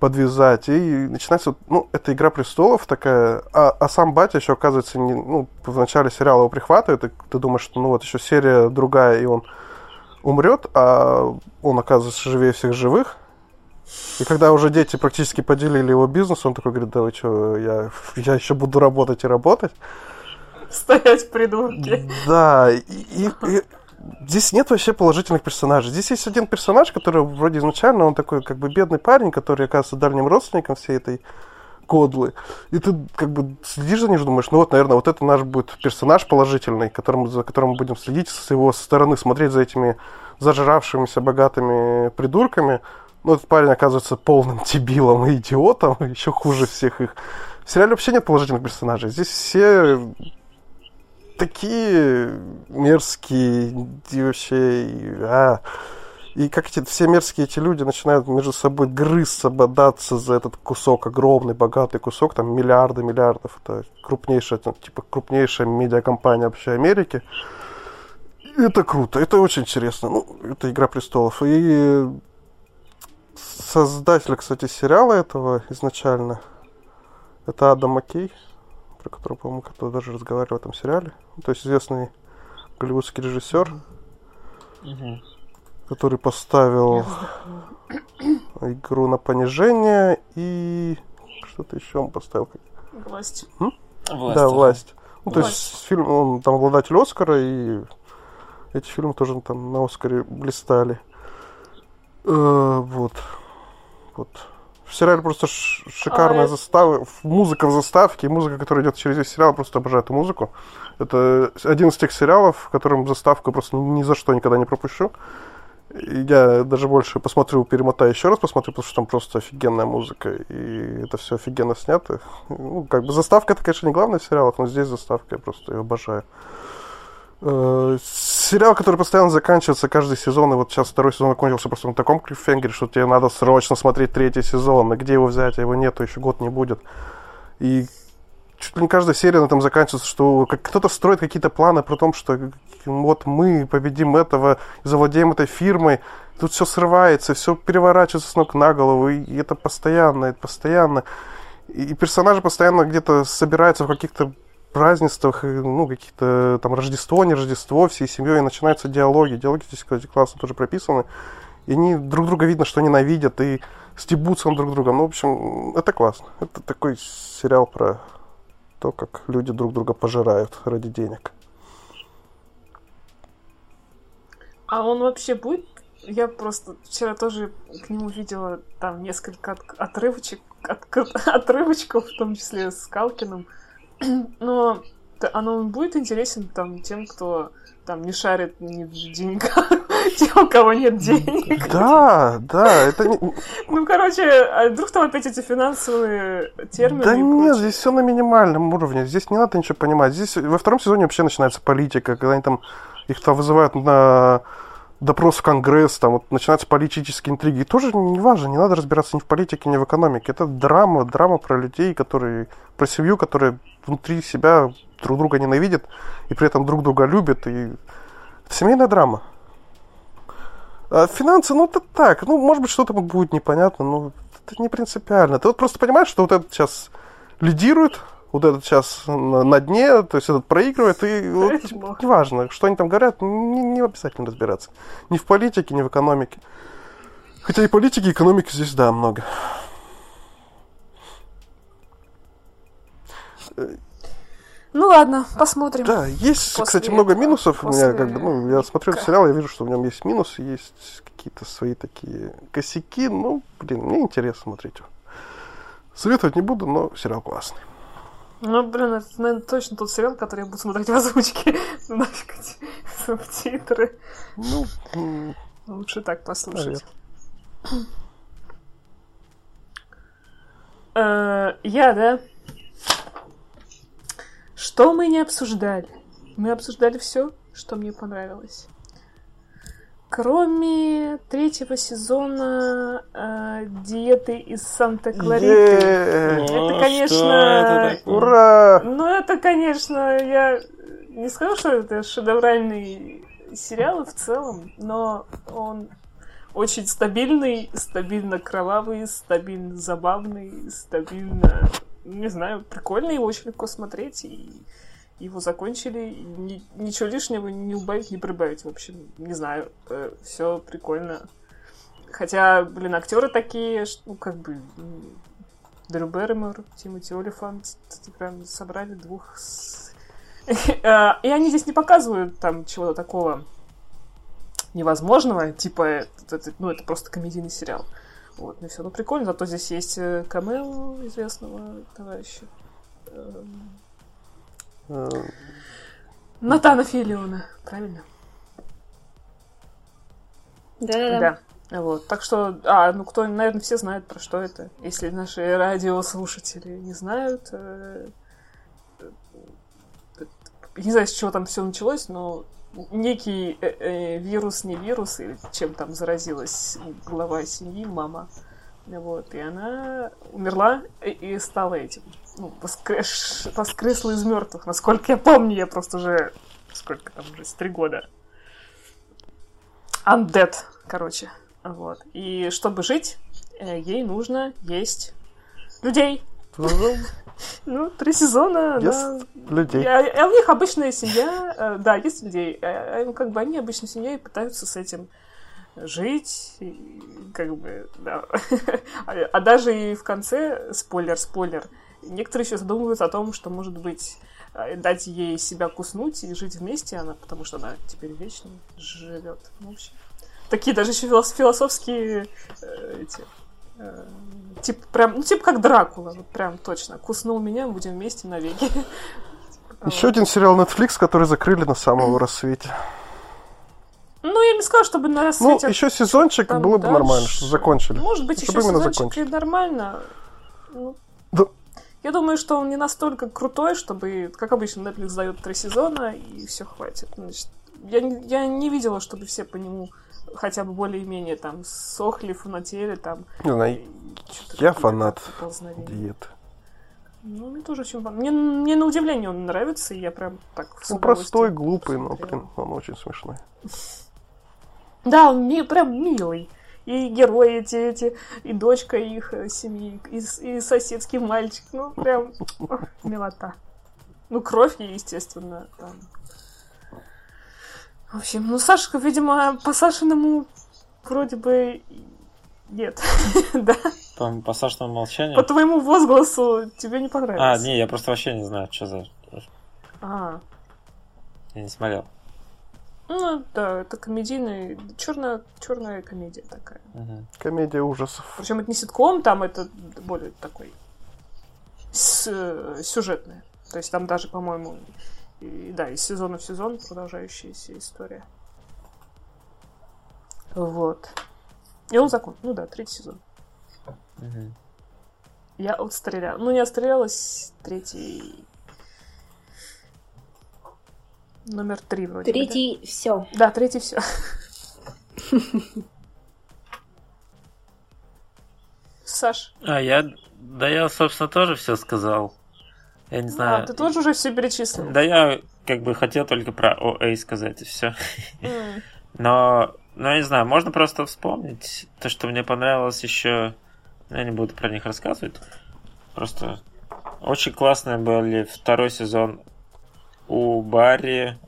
подвязать. И начинается, ну, это «Игра престолов» такая, а, а сам батя еще, оказывается, не, ну, в начале сериала его прихватывает, и ты думаешь, что, ну, вот еще серия другая, и он умрет, а он оказывается живее всех живых. И когда уже дети практически поделили его бизнес, он такой говорит, да вы что, я, я еще буду работать и работать. Стоять придурки. Да, и, и, и здесь нет вообще положительных персонажей. Здесь есть один персонаж, который вроде изначально, он такой как бы бедный парень, который оказывается дальним родственником всей этой кодлы. И ты как бы следишь за ним, думаешь, ну вот, наверное, вот это наш будет персонаж положительный, которым, за которым мы будем следить с его стороны, смотреть за этими зажравшимися богатыми придурками. Ну, этот парень оказывается полным дебилом и идиотом, еще хуже всех их. В сериале вообще нет положительных персонажей. Здесь все такие мерзкие и вообще... А, и как эти все мерзкие эти люди начинают между собой грызться, бодаться за этот кусок, огромный, богатый кусок, там миллиарды миллиардов. Это крупнейшая, там, типа крупнейшая медиакомпания вообще Америки. И это круто, это очень интересно. Ну, это Игра престолов. И создатель, кстати, сериала этого изначально, это Адам Маккей, про которого, по-моему, кто даже разговаривал в этом сериале. То есть известный голливудский режиссер. Mm-hmm который поставил игру на понижение и что-то еще он поставил. Власть. М? власть. Да, власть. Ну, власть. то есть фильм, он там обладатель Оскара, и эти фильмы тоже там на Оскаре блистали. Э, вот. Вот. В сериале просто шикарная а, застава, музыка в заставке, музыка, которая идет через весь сериал, просто обожаю эту музыку. Это один из тех сериалов, в котором заставку просто ни за что никогда не пропущу. Я даже больше посмотрю, перемотаю еще раз посмотрю, потому что там просто офигенная музыка, и это все офигенно снято. Ну, как бы заставка это, конечно, не главное в но здесь заставка, я просто ее обожаю. Э, сериал, который постоянно заканчивается каждый сезон, и вот сейчас второй сезон закончился просто на таком клиффхенгере, что тебе надо срочно смотреть третий сезон, и где его взять, а его нету, еще год не будет. И чуть ли не каждая серия на этом заканчивается, что кто-то строит какие-то планы про то, что вот мы победим этого, завладеем этой фирмой. Тут все срывается, все переворачивается с ног на голову, и это постоянно, это постоянно. И персонажи постоянно где-то собираются в каких-то празднествах, ну, каких-то там Рождество, не Рождество, всей семьей, и начинаются диалоги. Диалоги здесь, классно тоже прописаны. И они друг друга видно, что ненавидят, и стебутся друг другом. Ну, в общем, это классно. Это такой сериал про то, как люди друг друга пожирают ради денег. А он вообще будет? Я просто вчера тоже к нему видела там несколько от, отрывочек, от, отрывочков, в том числе с Калкиным. Но оно будет интересен там тем, кто там не шарит ни в деньгах, тем, у кого нет денег. Да, да, это. Ну, короче, а вдруг там опять эти финансовые термины? Да нет, здесь все на минимальном уровне, здесь не надо ничего понимать. Здесь во втором сезоне вообще начинается политика, когда они там, их там вызывают на допрос в Конгресс, там вот начинаются политические интриги. И тоже не важно, не надо разбираться ни в политике, ни в экономике. Это драма, драма про людей, которые, про семью, которые внутри себя друг друга ненавидят и при этом друг друга любят. И это семейная драма. А финансы, ну это так, ну может быть что-то будет непонятно, но это не принципиально. Ты вот просто понимаешь, что вот этот сейчас лидирует, вот этот сейчас на, дне, то есть этот проигрывает, и вот, неважно, что они там говорят, не, не обязательно разбираться. Ни в политике, ни в экономике. Хотя и политики, и экономики здесь, да, много. Ну ладно, посмотрим. Да, есть, После кстати, много минусов. После... У меня как бы, ну, я смотрю сериал, я вижу, что в нем есть минусы, есть какие-то свои такие косяки. Ну, блин, мне интересно смотреть его. Советовать не буду, но сериал классный. Ну, блин, это, наверное, точно тот сериал, который я буду смотреть в озвучке. Нафиг субтитры. Ну, лучше так послушать. Э, я, да? Что мы не обсуждали? Мы обсуждали все, что мне понравилось. Кроме третьего сезона э, диеты из Санта-Клариты. Е-е-е. Это, конечно... Что это? Ура! Ну, это, конечно, я не скажу, что это шедевральный сериал в целом, но он очень стабильный, стабильно кровавый, стабильно забавный, стабильно, не знаю, прикольный, его очень легко смотреть, и его закончили, и ни- ничего лишнего не убавить, не прибавить, в общем, не знаю, все прикольно. Хотя, блин, актеры такие, ш- ну, как бы, Дрю Берримор, Тимоти Олифант, прям собрали двух Э, И они здесь не показывают там чего-то такого невозможного, типа, это- ну, это просто комедийный сериал. Вот, ну все, ну прикольно, зато здесь есть э, камео известного товарища. Эм, Э, Натана Филиона, правильно? Да-да-да. Да. Вот. Так что, а, ну кто, наверное, все знают, про что это. Если наши радиослушатели не знают, э, э, э, не знаю, с чего там все началось, но некий э, э, вирус, не вирус, или чем там заразилась глава семьи, мама. Вот, и она умерла и, и стала этим. Ну, воскрес, воскресла из мертвых. Насколько я помню, я просто уже сколько там уже, с три года. Undead, короче. Вот. И чтобы жить, э, ей нужно есть людей. Ну, три сезона, она... Ест людей. А, а у них обычная семья, э, да, есть людей. А, как бы они обычной семьей пытаются с этим жить, и, как бы, да. А, а даже и в конце, спойлер, спойлер, некоторые еще задумываются о том, что, может быть, э, дать ей себя куснуть и жить вместе, она, потому что она теперь вечно живет. Ну, в общем, такие даже еще филос- философские э, эти типа прям, ну типа как Дракула, вот прям точно. Куснул меня, будем вместе навеки. Еще один сериал Netflix, который закрыли на самом рассвете. Ну, я не сказала, чтобы на Ну, рассвете... еще сезончик там было бы дальше. нормально, что закончили. Может быть, Чтобы еще сезончик закончили. и нормально. Ну, Да. Я думаю, что он не настолько крутой, чтобы, как обычно, Netflix дает три сезона, и все хватит. Значит, я, я не видела, чтобы все по нему хотя бы более-менее там сохли, фанатели, там. Не знаю, и чё-то я фанат диеты. Ну, мне тоже очень понравился. Мне, мне на удивление он нравится, и я прям так Ну, простой, глупый, но, посмотрела. блин, он очень смешной. Да, он ми- прям милый. И герои эти, эти, и дочка их э, семьи, и, и соседский мальчик. Ну, прям милота. Ну, кровь, естественно, там. В общем, ну, Сашка, видимо, по Сашиному вроде бы нет. Да? По, по Сашному молчанию. По твоему возгласу тебе не понравилось. А, не, я просто вообще не знаю, что за... А, Я не смотрел. ну, да, это комедийная, черная, черная комедия такая. Мгм. Комедия ужасов. Причем это не ситком, там это более такой с- э, сюжетное. То есть там даже, по-моему, и- да, из сезона в сезон продолжающаяся история. Вот. И он закон. Ну да, третий сезон. Мгм. Я отстреляла. Ну, не отстрелялась третий... Номер три вроде бы, да? Третий все. Да, третий все. Саш, А, я... Да я, собственно, тоже все сказал. Я не а, знаю. ты тоже уже все перечислил? Да я как бы хотел только про ОА сказать и все. М. Но, ну, я не знаю, можно просто вспомнить то, что мне понравилось еще. Я не буду про них рассказывать. Просто очень классные были второй сезон у Барри,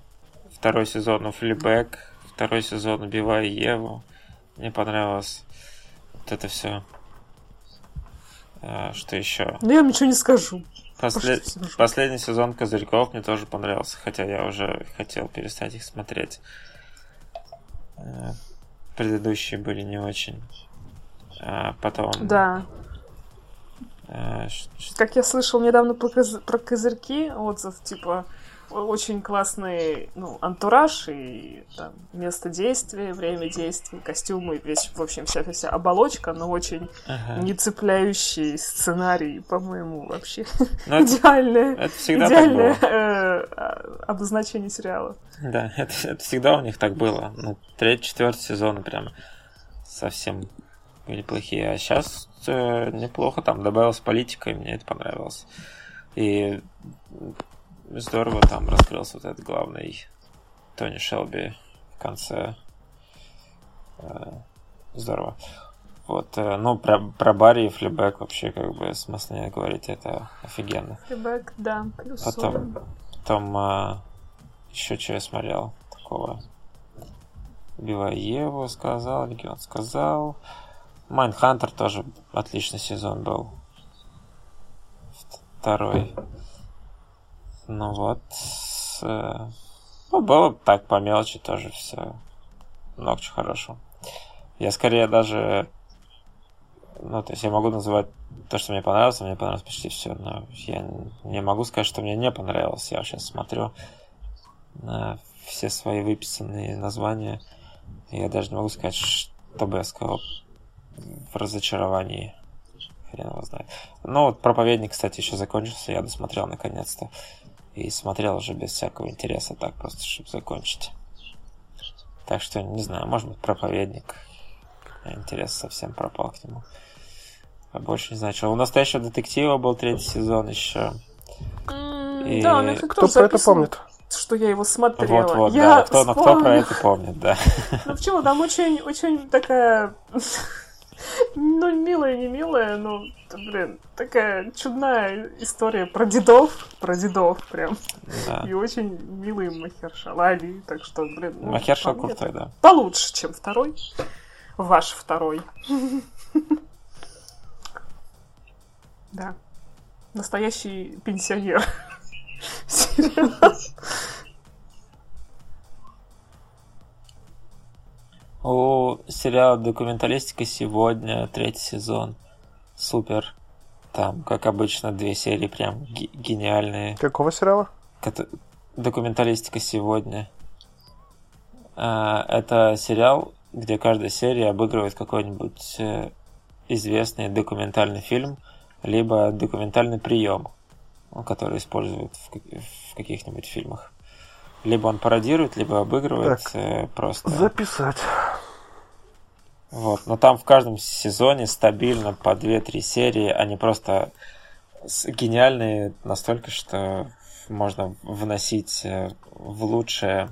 второй сезон у Флибек, второй сезон Убивая Еву. Мне понравилось вот это все. Что еще? Ну, я вам ничего не скажу. После- Пошли всем жопу. Последний сезон Козырьков мне тоже понравился, хотя я уже хотел перестать их смотреть. Э, Предыдущие были не очень. А потом Да. Э, как я слышал недавно про, коз... про козырьки, отзыв, типа, очень классный, ну, антураж и там, место действия, время действия, костюмы, весь, в общем, вся вся оболочка, но очень ага. не цепляющий сценарий, по-моему, вообще но ну, идеальное, это, это идеальное э, обозначение сериала. Да, это, это всегда у них так было. Ну, третий, четвертый сезон прям совсем были плохие. А сейчас э, неплохо там добавилась политика, и мне это понравилось. И здорово там раскрылся вот этот главный Тони Шелби в конце. Э, здорово. Вот, э, ну, про, про Барри и Fleabag вообще, как бы, смысла не говорить, это офигенно. Fleabag, да, плюс Потом, потом э, еще что я смотрел такого. Убивая Еву сказал, Легион сказал. Mindhunter тоже отличный сезон был. Второй. Ну вот. Э, ну, было так по мелочи тоже все. Много чего хорошего. Я скорее даже... Ну, то есть я могу называть то, что мне понравилось, мне понравилось почти все, но я не могу сказать, что мне не понравилось. Я сейчас смотрю на все свои выписанные названия, я даже не могу сказать, что бы я сказал в разочаровании. Хрен его знает. Ну, вот проповедник, кстати, еще закончился, я досмотрел наконец-то. И смотрел уже без всякого интереса, так просто, чтобы закончить. Так что, не знаю, может быть, проповедник. Интерес совсем пропал к нему. А больше не знаю, что. У настоящего детектива был третий сезон еще. И... Да, ну кто про это помнит? Что я его смотрела. Вот, вот, я да. Кто, но кто про это помнит, да. Ну почему? Там очень, очень такая ну, милая, не милая, но, блин, такая чудная история про дедов, про дедов прям. Да. И очень милый Махершал Али, так что, блин... Ну, Махершал крутой, да. Получше, чем второй. Ваш второй. Да. Настоящий пенсионер. Сериал. У сериала «Документалистика» сегодня третий сезон. Супер. Там, как обычно, две серии прям гениальные. Какого сериала? «Документалистика сегодня». А, это сериал, где каждая серия обыгрывает какой-нибудь э, известный документальный фильм, либо документальный прием, который используют в каких-нибудь фильмах. Либо он пародирует, либо обыгрывает так, э, просто. Записать. Вот, но там в каждом сезоне стабильно по 2-3 серии, они просто гениальные настолько, что можно вносить э, в лучшее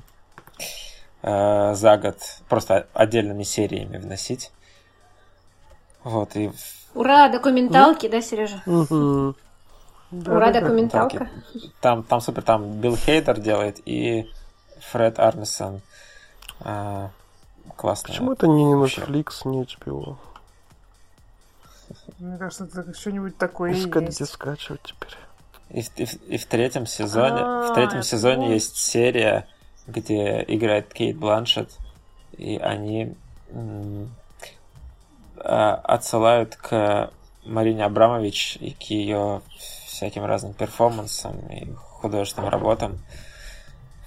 э, за год, просто отдельными сериями вносить. Вот, и... Ура, документалки, ну? да, Сережа? Угу. Да, Ура, да, документалка. Там, там супер, там Билл Хейдер делает и Фред Армисон. А, классно. Почему это не Netflix, не HBO? Мне кажется, это что-нибудь такое Искать, есть. где скачивать теперь. И, и, и в третьем сезоне, А-а-а, в третьем сезоне вот. есть серия, где играет Кейт Бланшет, и они м- а, отсылают к Марине Абрамович и к ее всяким разным перформансам и художественным работам.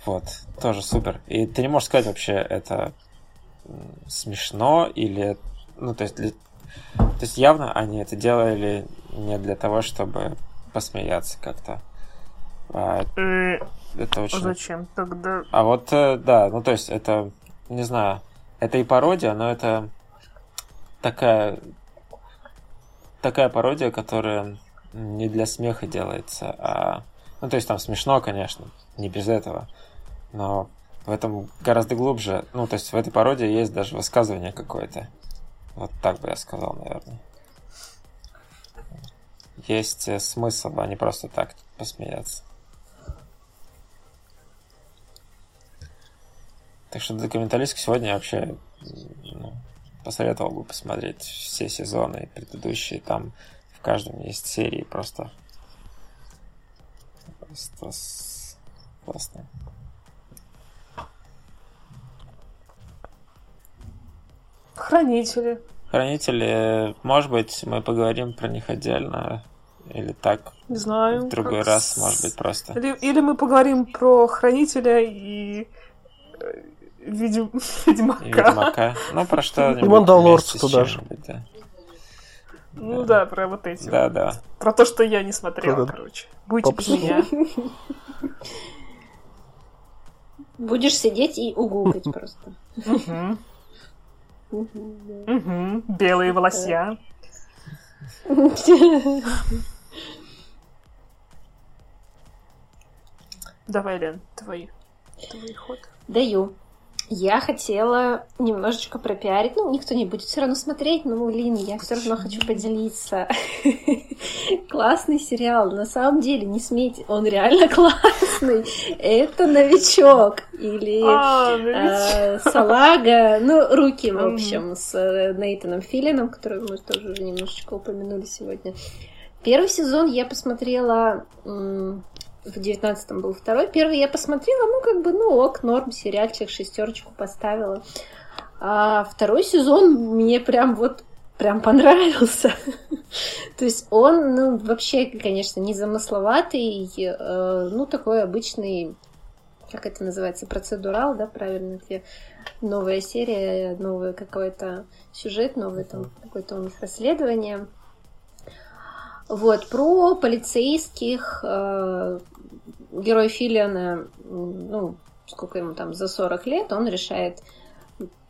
Вот, тоже супер. И ты не можешь сказать вообще, это смешно или... Ну, то есть, для... то есть явно они это делали не для того, чтобы посмеяться как-то. А э, это очень... Зачем тогда? А вот, э, да, ну то есть это, не знаю, это и пародия, но это такая такая пародия, которая не для смеха делается, а... Ну, то есть там смешно, конечно, не без этого, но в этом гораздо глубже. Ну, то есть в этой пародии есть даже высказывание какое-то. Вот так бы я сказал, наверное. Есть э, смысл, а не просто так посмеяться. Так что документалистик сегодня вообще ну, посоветовал бы посмотреть все сезоны предыдущие. Там в каждом есть серии просто... Просто классно. Хранители. Хранители, может быть, мы поговорим про них отдельно Или так? Не знаю. В другой как раз, с- может быть, просто. Или, или мы поговорим про Хранителя и э, Ведьм- Ведьмака. И Ведьмака. Ну, про что И Мандалорца туда же. Да. Ну да, про вот эти. да, да. Про то, что я не смотрела, Про- короче. Будьте без меня. Будешь сидеть и угукать просто. Мгм. Белые волосья. да. Давай, Лен, твой, твой ход. Даю. Я хотела немножечко пропиарить. Ну, никто не будет все равно смотреть, но, блин, я все равно хочу поделиться. Классный сериал. На самом деле, не смейте, он реально классный. Это новичок. Или А, э, Салага. Ну, руки, в общем, с э, Нейтаном Филлином, который мы тоже уже немножечко упомянули сегодня. Первый сезон я посмотрела в девятнадцатом был второй. Первый я посмотрела, ну, как бы, ну, ок, норм, сериальчик, шестерочку поставила. А второй сезон мне прям вот прям понравился. То есть он, ну, вообще, конечно, не замысловатый, э, ну, такой обычный, как это называется, процедурал, да, правильно, где новая серия, новый какой-то сюжет, новое там какое-то у них расследование. Вот, про полицейских, э, герой Филлиана, м, ну, сколько ему там, за 40 лет, он решает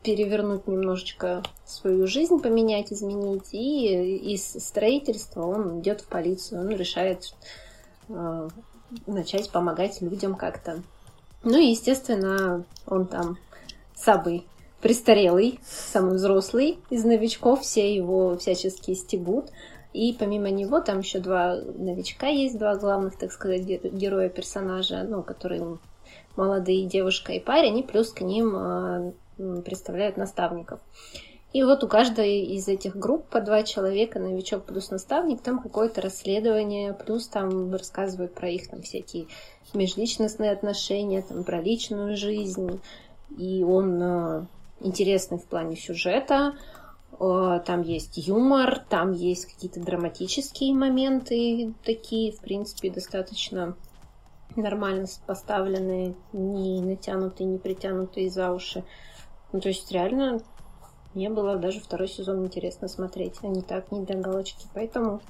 перевернуть немножечко свою жизнь, поменять, изменить, и из строительства он идет в полицию, он решает э, начать помогать людям как-то. Ну и, естественно, он там самый престарелый, самый взрослый из новичков, все его всячески стебут. И помимо него там еще два новичка есть, два главных, так сказать, ге- героя персонажа, ну, которые молодые девушка и парень, и плюс к ним м, представляют наставников. И вот у каждой из этих групп по два человека, новичок плюс наставник, там какое-то расследование, плюс там рассказывают про их там всякие межличностные отношения, там про личную жизнь. И он э, интересный в плане сюжета, там есть юмор, там есть какие-то драматические моменты такие, в принципе, достаточно нормально поставленные, не натянутые, не притянутые за уши. Ну, то есть реально мне было даже второй сезон интересно смотреть, а не так, не для галочки. Поэтому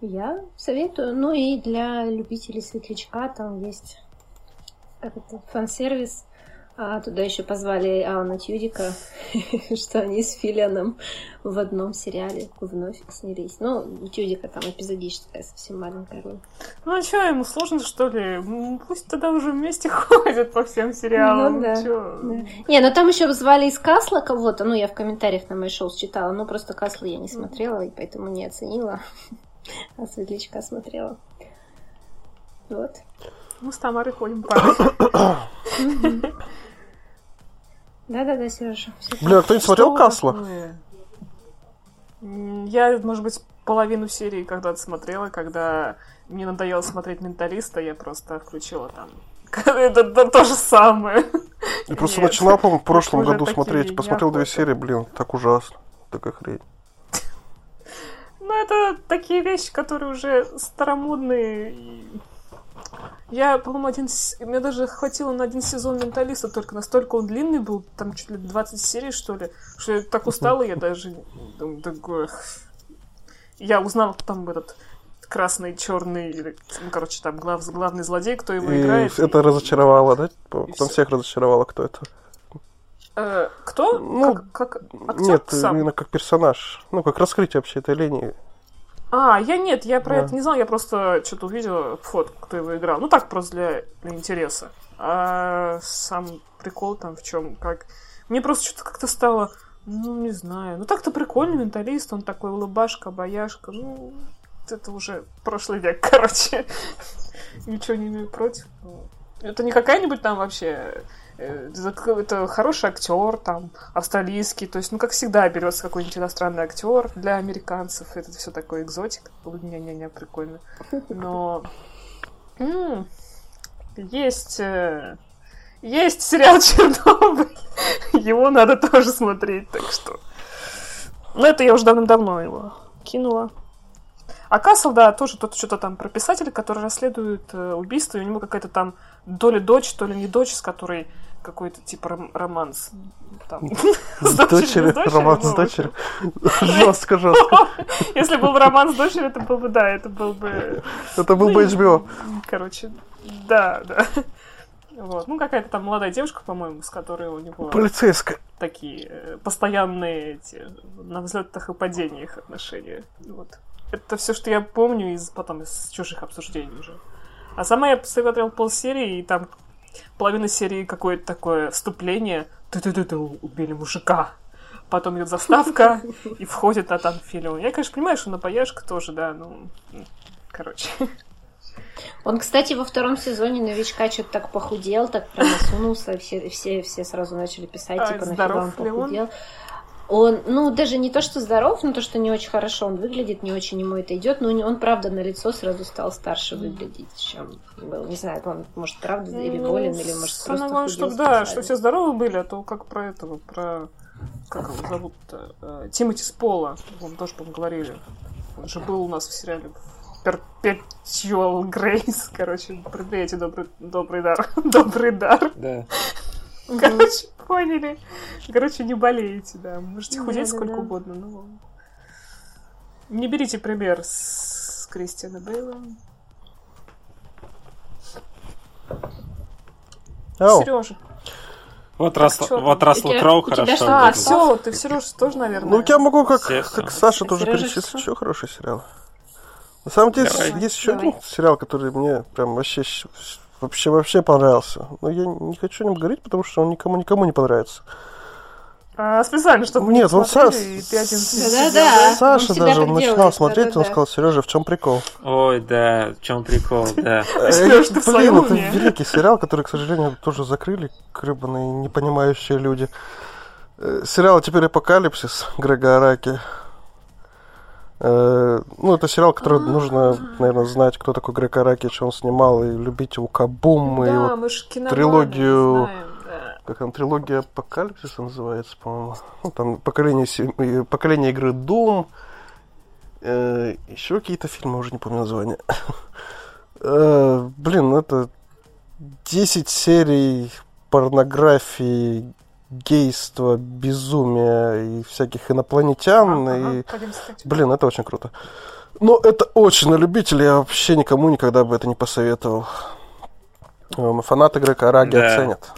я советую. Ну и для любителей светлячка там есть как это, фан-сервис. А туда еще позвали Алана Тюдика, что они с Филианом в одном сериале вновь снялись. Ну, Тюдика там эпизодическая совсем маленькая роль. Ну а что, ему сложно, что ли? Пусть тогда уже вместе ходят по всем сериалам. Ну да. Не, ну там еще звали из Касла кого-то, ну я в комментариях на мои шоу читала, но просто Касла я не смотрела, и поэтому не оценила, а Светлячка смотрела. Вот. Мы с Тамарой ходим по Да-да-да, Сережа. Бля, а кто-нибудь смотрел Касла? Я, может быть, половину серии когда-то смотрела, когда мне надоело смотреть «Менталиста», я просто включила там это, это то же самое. Я просто Нет. начинал, по-моему, в прошлом году смотреть. Посмотрел две серии, блин, так ужасно. Такая хрень. Ну, это такие вещи, которые уже старомодные. и Я, по-моему, один... Мне даже хватило на один сезон «Менталиста», только настолько он длинный был, там чуть ли 20 серий, что ли, что я так устала, я даже... такое... Я узнала, кто там этот красный, черный, ну, короче, там глав, главный злодей, кто его И играет. это разочаровало, да? Потом всё. всех разочаровало, кто это. Э, кто? Ну, как, как актер Нет, сам? именно как персонаж. Ну, как раскрытие вообще этой линии. А, я нет, я про Да. это не знал, я просто что-то увидела фотку, кто его играл. Ну так, просто для, для интереса. А сам прикол там в чем, как... Мне просто что-то как-то стало, ну, не знаю. Ну так-то прикольный менталист, он такой улыбашка, бояшка. Ну, это уже прошлый век, короче. Ничего не имею против. Это не какая-нибудь там вообще... э, Это хороший актер, там, австралийский. То есть, ну, как всегда, берется какой-нибудь иностранный актер для американцев. Это все такой экзотик. Не-не-не, прикольно. Но есть... э, Есть сериал Чернобыль. Его надо тоже смотреть, так что... Ну, это я уже давным-давно его кинула. А Касл, да, тоже тот что-то там про писателя, который расследует э, убийство, и у него какая-то там то ли дочь, то ли не дочь, с которой какой-то типа ром- романс. Там, С дочерью, роман с ну, дочерью. Жестко, жестко. Если был бы роман с дочерью, это был бы, да, это был бы... Это был бы HBO. Короче, да, да. Вот. Ну, какая-то там молодая девушка, по-моему, с которой у него Полицейская. такие э, постоянные эти, на взлетах и падениях отношения. Вот. Это все, что я помню из потом из чужих обсуждений уже. А сама я посмотрел полсерии, и там половина серии какое-то такое вступление. Ты-ты-ты, убили мужика. Потом идет заставка, и входит, а там фильм. Я, конечно, понимаю, что на пояшка тоже, да, ну... Короче. Он, кстати, во втором сезоне новичка что-то так похудел, так прям осунулся, все, все, все сразу начали писать, А типа, нафига он ли он? Он, ну, даже не то, что здоров, но то, что не очень хорошо он выглядит, не очень ему это идет, но он, правда, на лицо сразу стал старше выглядеть, чем был. Не знаю, он, может, правда, или Ну, болен, или, может, Самое просто главное, худел чтобы, да, специально. что все здоровы были, а то как про этого, про... Как его зовут-то? Э, Тимоти Спола. Он тоже, по-моему, говорили. Он же был у нас в сериале Perpetual Grace. Короче, предприятие добрый, добрый дар. добрый дар. Да. Короче, поняли. Короче, не болеете, да. Можете худеть сколько угодно. но Не берите пример с Кристиана Бейла. Сережа. Вот, чё вот? Рассел Кроу хорошо А, все, ты Сережа тоже, наверное. Ну, я могу, как, как Саша тоже перечислить еще хороший сериал. На самом деле, Давай. есть еще Давай. один сериал, который мне прям вообще, вообще, вообще понравился. Но я не хочу о нем говорить, потому что он никому никому не понравится. А, специально, чтобы Нет, не он ты один сидел, Да-да-да. Саша он даже он начинал делает, смотреть, он сказал, Сережа, в чем прикол? Ой, да, в чем прикол, да. Серёж, ты Блин, это великий сериал, который, к сожалению, тоже закрыли, гребаные непонимающие люди. Э, Сериал «Теперь апокалипсис» Грега Араки. Э, Ну, это сериал, который нужно, наверное, знать, кто такой Грег Араки, что он снимал, и любить его Кабум, и вот, трилогию- как там, трилогия Апокалипсиса называется, по-моему. Ну, там поколение, поколение игры Doom, Э, еще какие-то фильмы, уже не помню название. Э, Блин, ну это 10 серий порнографии, гейства, безумия и всяких инопланетян. Ага, И, блин, это очень круто. Но это очень на любителя, я вообще никому никогда бы это не посоветовал. Э, Фанаты Грека Араги Да. оценят.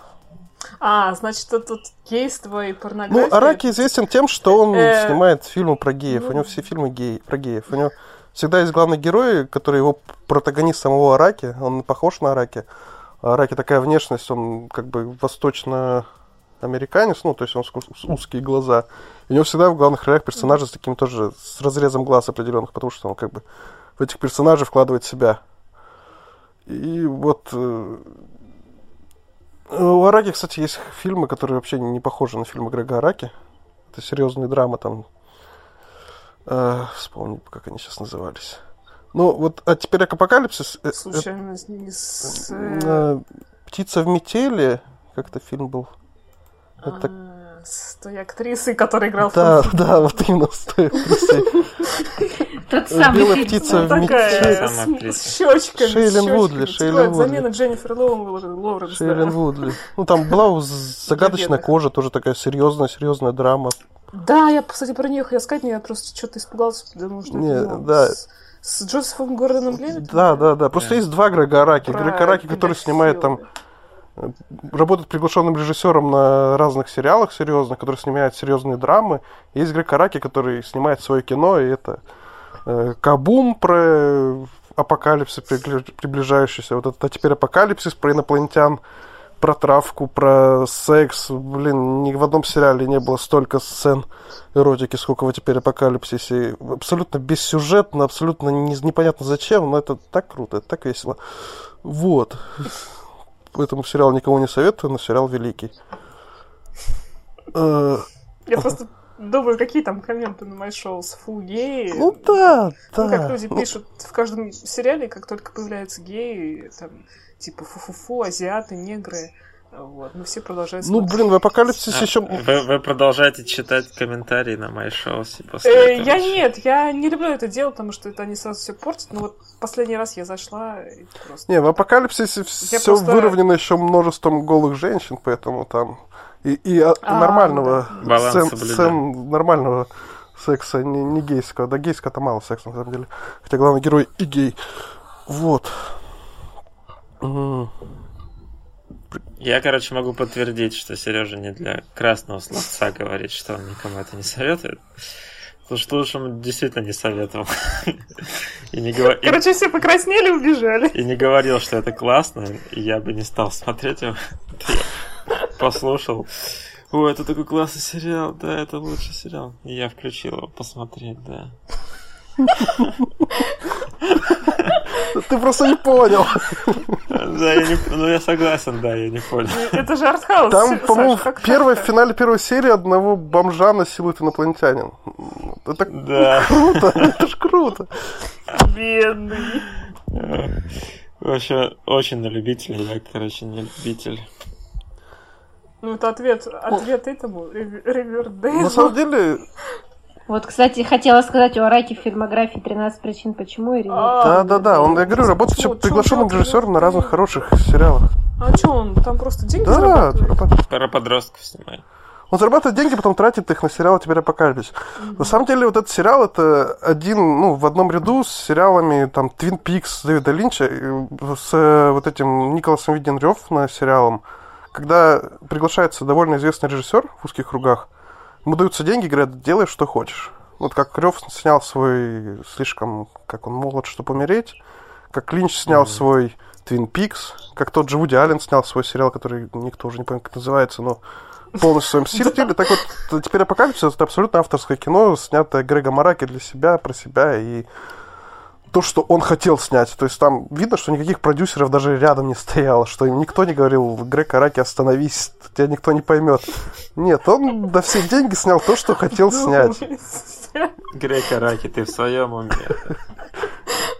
А, значит, это тут гейство и порнография. Ну, Араки известен тем, что он Э, снимает фильмы про геев. ну- У него все фильмы геи, про геев. У него всегда есть главный герой, который его протагонист самого Араки. Он похож на Араки. А Араки такая внешность, он как бы восточно-американец, ну, то есть он с с узкие глаза. И у него всегда в главных ролях персонажи с таким тоже, с разрезом глаз определенных, потому что он как бы в этих персонажей вкладывает себя. И вот э, у Араки, кстати, есть фильмы, которые вообще не похожи на фильмы Грега Араки. Это серьезные драмы там. Э, вспомни, как они сейчас назывались. Ну, вот, а теперь апокалипсис. э, с- не с... э, э, э, Птица в метели. Как-то фильм был. Это- а, С той актрисой, которая играла Да, в да, вот именно с той актрисой. Тот самый Белая птица в метели. с, щечками. с Шейлин. Вудли, Типа, Шейлин Вудли. Замена Дженнифер Лоу- Лоуренс. да. Шейлин Вудли. Ну, там была загадочная кожа, тоже такая серьезная, серьезная драма. Да, я, кстати, про нее хотела сказать, но я просто что-то испугался, потому что... Не, да. С, Джозефом Гордоном Левитом? Да, да, да. Просто Да. есть два Грега Араки. Грег Араки, который снимает там работает приглашенным режиссером на разных сериалах серьезных, который снимает серьезные драмы. Есть Грег Араки, который снимает свое кино, и это э, Кабум про апокалипсис приближающийся. Вот это теперь апокалипсис про инопланетян, про травку, про секс. Блин, ни в одном сериале не было столько сцен эротики, сколько в теперь апокалипсисе. Абсолютно бессюжетно, абсолютно не- непонятно зачем, но это так круто, это так весело. Вот. Поэтому сериал никому не советую, но сериал великий. Э, Я просто думаю, какие там комменты на мои шоу с фу геи. Ну да, Ну, как да. люди Ну, пишут в каждом сериале, как только появляются геи, там, типа фу-фу-фу, азиаты, негры. Вот, мы все продолжаем Ну, блин, в Апокалипсисе А, еще... Вы, вы продолжаете читать комментарии на мои шоу после Э, этого? я нет, я не люблю это делать, потому что это они сразу все портят. Но вот последний раз я зашла и просто... Не, в Апокалипсисе все просто- выровнено еще множеством голых женщин, поэтому там... И, и от А, нормального... да. Сцен- сцен нормального секса, не, не гейского. Да, гейского-то мало секса, на самом деле. Хотя главный герой и гей. Вот. М. Я, короче, могу подтвердить, что Сережа не для красного словца говорит, что он никому это не советует. Потому что лучше он действительно не советовал. И не, говор- Короче, все покраснели и убежали. и не говорил, что это классно, и я бы не стал смотреть его. Послушал. О, это такой классный сериал, да, это лучший сериал. И я включил его посмотреть, да. Ты просто не понял. Да, я не... Ну, я согласен, да, я не понял. Это же артхаус. Там, Саша, по-моему, как в финале первой серии одного бомжа насилует инопланетянин. Это Да. круто, это ж круто. Бедный. Вообще, очень на любителя, я, короче, не любитель. Ну, это ответ, ответ этому Ривер- Ривердейлу. На самом деле, Вот, кстати, хотела сказать у Араки в фильмографии 13 причин почему и А, да-да-да, он, я говорю, работает Чё, чё приглашенным делать? режиссером на разных хороших сериалах. А что он? Там просто деньги Да, зарабатывает? зарабатывает. Про подростков снимай. Он зарабатывает деньги, потом тратит их на сериал «Теперь апокалипсис». На самом деле, вот этот сериал, это один, ну, в одном ряду с сериалами, там, Твин Пикс Дэвида Линча, с э, вот этим Николасом Виден Рёв на сериалом, когда приглашается довольно известный режиссер в узких кругах, ему даются деньги, говорят, делай, что хочешь. Вот как Рев снял свой слишком, как он молод, чтобы умереть, как Линч снял свой Твин Пикс, как тот же Вуди Аллен снял свой сериал, который никто уже не помнит, как называется, но полностью в своем стиле. Так вот, теперь Апокалипсис это абсолютно авторское кино, снятое Грега Мараки для себя, про себя и то, что он хотел снять. То есть там видно, что никаких продюсеров даже рядом не стояло, что им никто не говорил, Грег Араки, остановись, тебя никто не поймет. Нет, он на все деньги снял то, что хотел снять. Грей Караки, ты в своем уме.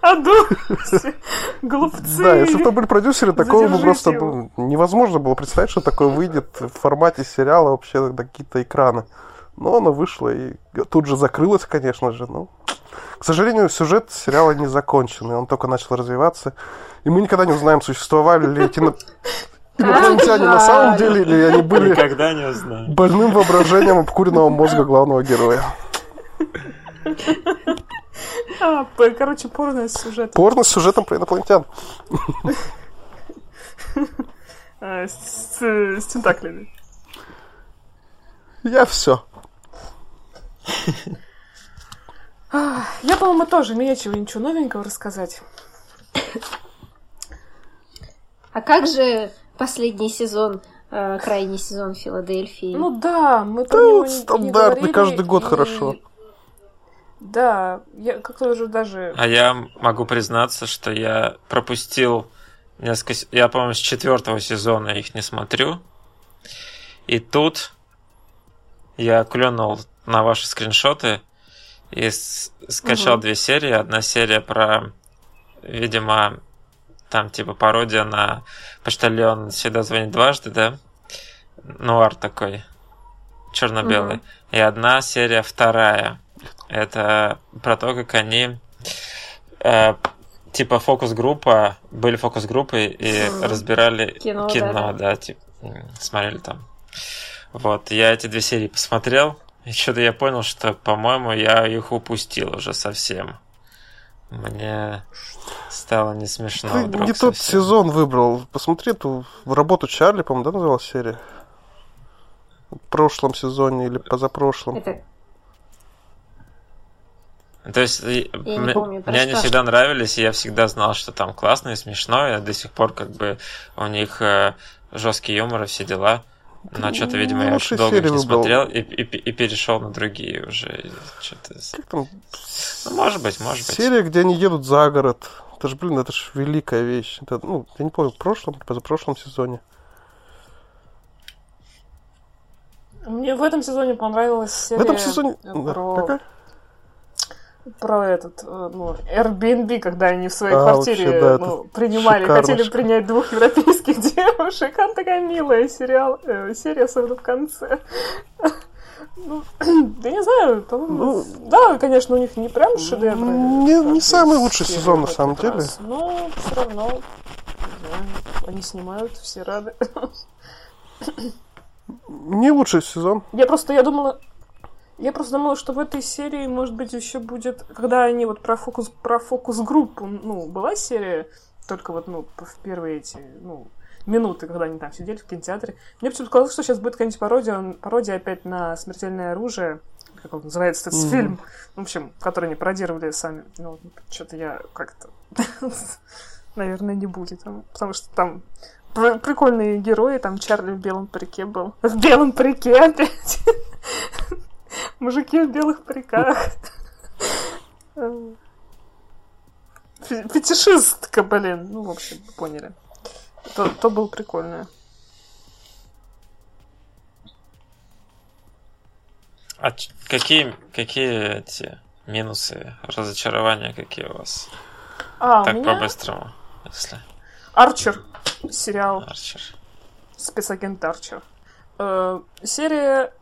Одумайся. Глупцы. Да, если бы были продюсеры, такого бы просто ну, невозможно было представить, что такое выйдет в формате сериала вообще на какие-то экраны. Но оно вышло и тут же закрылось, конечно же. Но, к сожалению, сюжет сериала не закончен, и он только начал развиваться. И мы никогда не узнаем, существовали ли эти инопланетяне на самом деле, или они были Никогда не узнаю. больным воображением обкуренного мозга главного героя. А, короче, порно сюжет. Порно с сюжетом про инопланетян. А, С с тентаклями. Я все. Я, по-моему, тоже нечего ничего новенького рассказать. А как же последний сезон, э, крайний сезон Филадельфии? Ну да, мы про него не- не стандартный, говорили, каждый год и- хорошо. Да, я как-то уже даже... А я могу признаться, что я пропустил несколько... Я, по-моему, с четвертого сезона их не смотрю. И тут я клюнул на ваши скриншоты и скачал Мгм. две серии. Одна серия про, видимо, там типа пародия на почтальон всегда звонит дважды, да? Нуар такой. Черно-белый. Мгм. И одна серия вторая. Это про то, как они э, типа фокус-группа, были фокус-группы и разбирали Кино, кино, да, да, типа, смотрели там. Вот, я эти две серии посмотрел, что-то я понял, что, по-моему, я их упустил уже совсем. Мне стало не смешно. Ты вдруг не тот совсем. сезон выбрал. Посмотри эту работу Чарли, по-моему, да, называлась серия? В прошлом сезоне или позапрошлом. Это То есть, и- не мне, помню, мне они всегда нравились, и я всегда знал, что там классно и смешно, и до сих пор как бы у них э, жесткий юмор и все дела. Но что-то, видимо, я очень долго не смотрел и, и, и перешел на другие уже. Что-то... Как там? Ну, может быть, может быть. Серия, где они едут за город. Это же, блин, это же великая вещь. Это, ну, я не помню, в прошлом, позапрошлом сезоне. Мне в этом сезоне понравилась серия... В этом сезоне... про- какая? Про этот, э, ну, Airbnb, когда они в своей а, квартире вообще, да, ну, принимали, хотели принять двух европейских девушек. Она такая милая сериал, э, серия, особенно в конце. Ну, да не знаю, ну, да, конечно, у них не прям шедевры. Не, не самый лучший сезон, на самом деле. Раз, но все равно, да, они снимают, все рады. Не лучший сезон. Я просто, я думала, я просто думала, что в этой серии, может быть, еще будет, когда они вот про фокус, про фокус-группу, ну, была серия, только вот, ну, в первые эти, ну, минуты, когда они там сидели в кинотеатре. Мне почему-то казалось, что сейчас будет какая-нибудь пародия, пародия опять на «Смертельное оружие», как он называется этот mm-hmm. фильм, в общем, который они пародировали сами. Ну, что-то я как-то... Наверное, не будет, потому что там прикольные герои, там Чарли в белом парике был. В белом парике опять. Мужики в белых париках. Фетишистка, блин. Ну, в общем, поняли. То, то было прикольно. А какие, какие эти минусы, разочарования какие у вас? А, так меня... по-быстрому, если. Арчер сериал. Арчер. Спецагент Арчер. Э, серия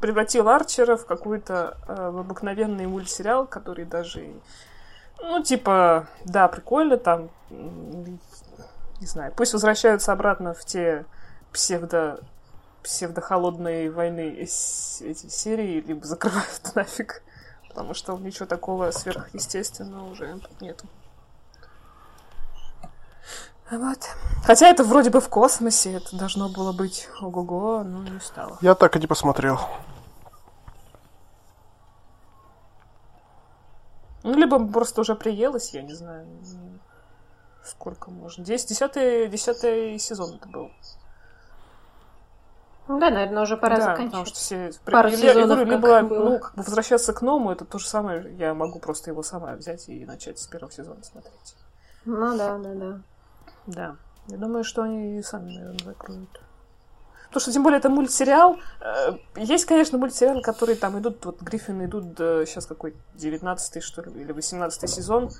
превратила Арчера в какой-то э, в обыкновенный мультсериал, который даже ну, типа, да, прикольно, там не знаю, пусть возвращаются обратно в те псевдо псевдохолодной войны эти серии, либо закрывают нафиг, потому что ничего такого сверхъестественного уже нету. Вот. Хотя это вроде бы в космосе, это должно было быть ого-го, но не стало. Я так и не посмотрел. Ну, либо просто уже приелась, я не знаю. Сколько можно? Десять, десятый, десятый сезон это был. Ну да, наверное, уже пора да, заканчивать. потому что все... Пару я, сезонов, я говорю, либо, было. ну, как бы возвращаться к Ному, это то же самое, я могу просто его сама взять и начать с первого сезона смотреть. Ну да, да, да. Да. Я думаю, что они сами, наверное, закроют. Потому что, тем более, это мультсериал. Э, есть, конечно, мультсериалы, которые там идут, вот Гриффины идут сейчас какой 19 что ли, или 18 сезон.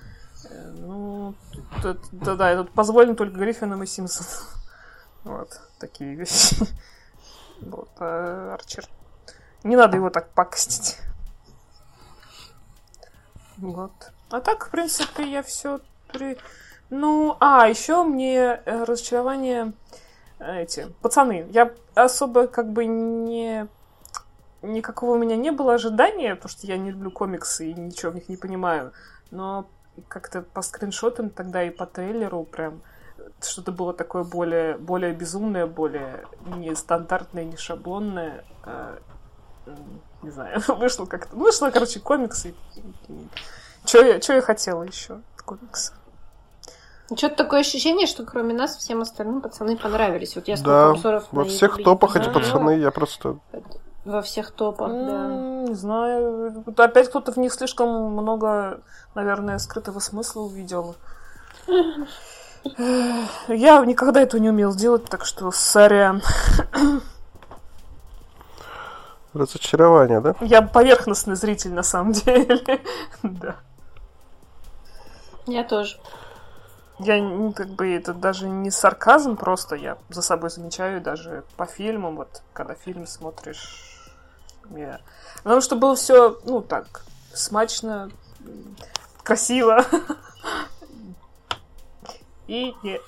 Э, ну, да-да, это позволено только Гриффинам и Симпсонам. Вот, такие вещи. Вот, а Арчер. Не надо его так пакостить. Вот. А так, в принципе, я все при... Ну, а, еще мне э, разочарование э, эти, пацаны. Я особо как бы не... Никакого у меня не было ожидания, потому что я не люблю комиксы и ничего в них не понимаю. Но как-то по скриншотам тогда и по трейлеру прям что-то было такое более, более безумное, более нестандартное, не шаблонное. А, не знаю, вышло как-то. Вышло, короче, комиксы. Что я, я хотела еще от комикса? Что-то такое ощущение, что кроме нас всем остальным пацаны понравились. Вот я сколько да, обзоров во всех топах эти пацаны, я просто... Во всех топах, да. Не знаю. Опять кто-то в них слишком много, наверное, скрытого смысла увидел. Я никогда этого не умел делать, так что сорян. Разочарование, да? Я поверхностный зритель, на самом деле. да. Я тоже. Я ну, как бы это даже не сарказм, просто я за собой замечаю даже по фильмам, вот когда фильм смотришь. Я... Потому что было все, ну так, смачно, красиво. И не...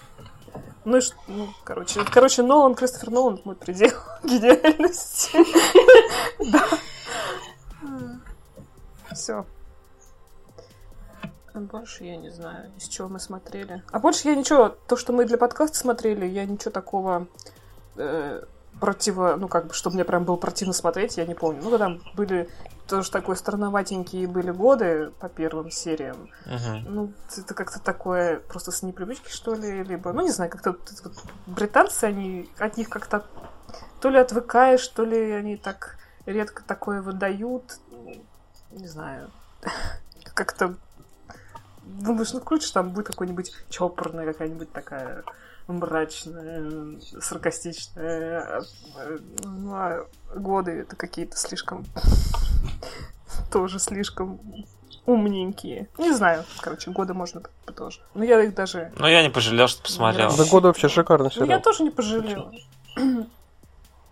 Ну, ну, короче, короче, Нолан, Кристофер Нолан, мой предел гениальности. Да. Все. А больше я не знаю, из чего мы смотрели. А больше я ничего, то, что мы для подкаста смотрели, я ничего такого э, противо, ну как бы, чтобы мне прям было противно смотреть, я не помню. Ну, когда были тоже такой странноватенькие были годы по первым сериям. Uh-huh. Ну, это как-то такое просто с непривычки, что ли, либо, ну, не знаю, как-то вот, британцы, они от них как-то то ли отвыкаешь, то ли они так редко такое выдают. Не знаю. Как-то думаешь, ну включишь, там будет какой-нибудь чопорная какая-нибудь такая мрачная, саркастичная. Ну, а годы это какие-то слишком... тоже слишком умненькие. Не знаю, короче, годы можно тоже. Но я их даже... Ну, я не пожалел, что посмотрел. За годы вообще шикарный сериал. Ну, я тоже не пожалела.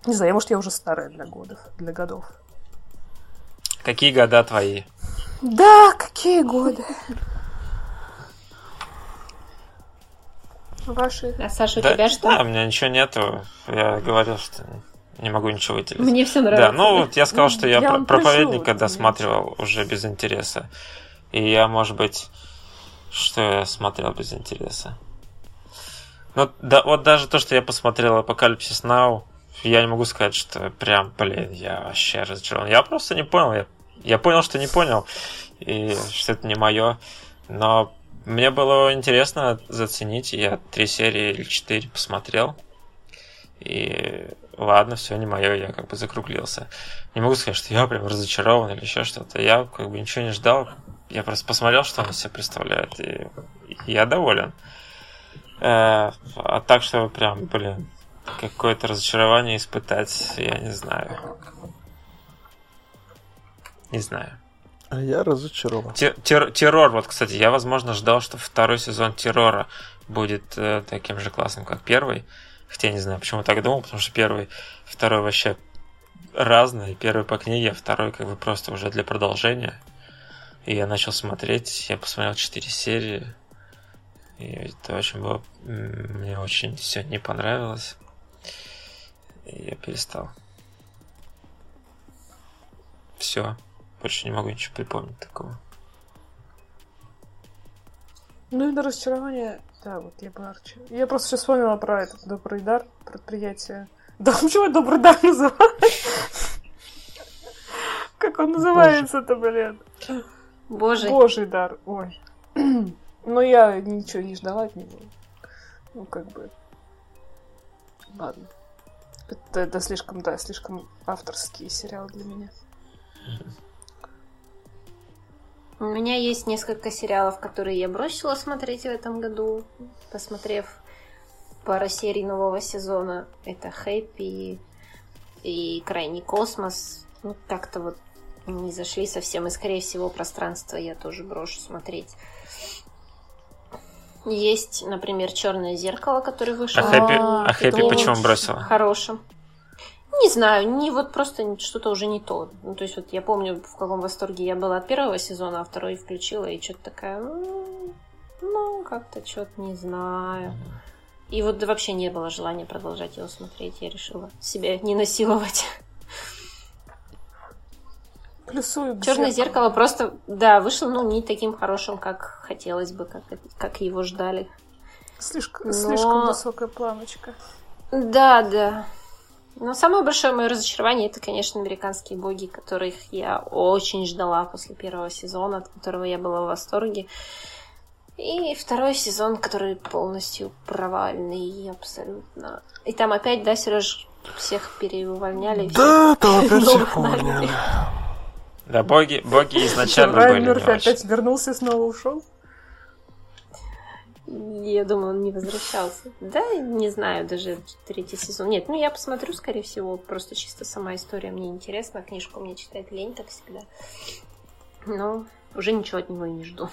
Не знаю, может, я уже старая для годов, для годов. Какие года твои? Да, какие годы? Ваши. А Саша, у да, тебя что? Да, у меня ничего нету. Я говорил, что не могу ничего выделить. Мне все нравится. Да, ну вот я сказал, что я, Я про- проповедника пришлю, досматривал уже без интереса. И я, может быть, что я смотрел без интереса. Ну, да, вот даже то, что я посмотрел Апокалипсис Now, я не могу сказать, что прям, блин, я вообще разочарован. Я просто не понял. Я, я понял, что не понял. И что это не мое. Но мне было интересно заценить. Я три серии или четыре посмотрел. И ладно, все не мое, я как бы закруглился. Не могу сказать, что я прям разочарован или еще что-то. Я как бы ничего не ждал. Я просто посмотрел, что он из представляет, и я доволен. Э, а так, что прям, блин, какое-то разочарование испытать, я не знаю. Не знаю. А я разочарован. Те- тер- террор, вот, кстати, я, возможно, ждал, что второй сезон террора будет э, таким же классным, как первый. Хотя я не знаю, почему так думал, потому что первый, второй вообще разные. Первый по книге, а второй как бы просто уже для продолжения. И я начал смотреть, я посмотрел 4 серии. И это очень было... Мне очень все не понравилось. И я перестал. Все. Больше не могу ничего припомнить такого. Ну и до разочарования, да, вот я бы Арчи. Я просто сейчас вспомнила про этот Добрый дар, предприятие. Да почему я Добрый дар называю? Как он называется-то, блин? Боже, Божий дар, ой. Но я ничего не ждала от него. Ну, как бы... Ладно. Это, это слишком, да, слишком авторский сериал для меня. У меня есть несколько сериалов, которые я бросила смотреть в этом году, посмотрев пару серий нового сезона. Это Хэппи и Крайний космос. Ну, как-то вот не зашли совсем, и, скорее всего, пространство я тоже брошу смотреть. Есть, например, Черное зеркало, который вышел. А Хэппи, А, а Хэппи почему бросила? Хорошим. Не знаю, не вот просто что-то уже не то. Ну, то есть вот я помню, в каком восторге я была от первого сезона, а второй включила, и что-то такая, «М, ну, как-то что-то не знаю. И вот вообще не было желания продолжать его смотреть. Я решила себя не насиловать. Плюсую Черное зеркало просто, да, вышло, ну, не таким хорошим, как хотелось бы, как, как его ждали. Слишком, Но- слишком высокая планочка. Да, да. Но самое большое мое разочарование это, конечно, американские боги, которых я очень ждала после первого сезона, от которого я была в восторге. И второй сезон, который полностью провальный, абсолютно. И там опять, да, Сереж, всех переувольняли. всех Да, там опять всех увольняли. Да, боги, боги изначально Райан были не Мерфи очень. опять вернулся и снова ушел. Я думала, он не возвращался. Да, не знаю, даже третий сезон. Нет, ну я посмотрю, скорее всего, просто чисто сама история мне интересна. Книжку мне читать лень, как всегда. Но уже ничего от него и не жду.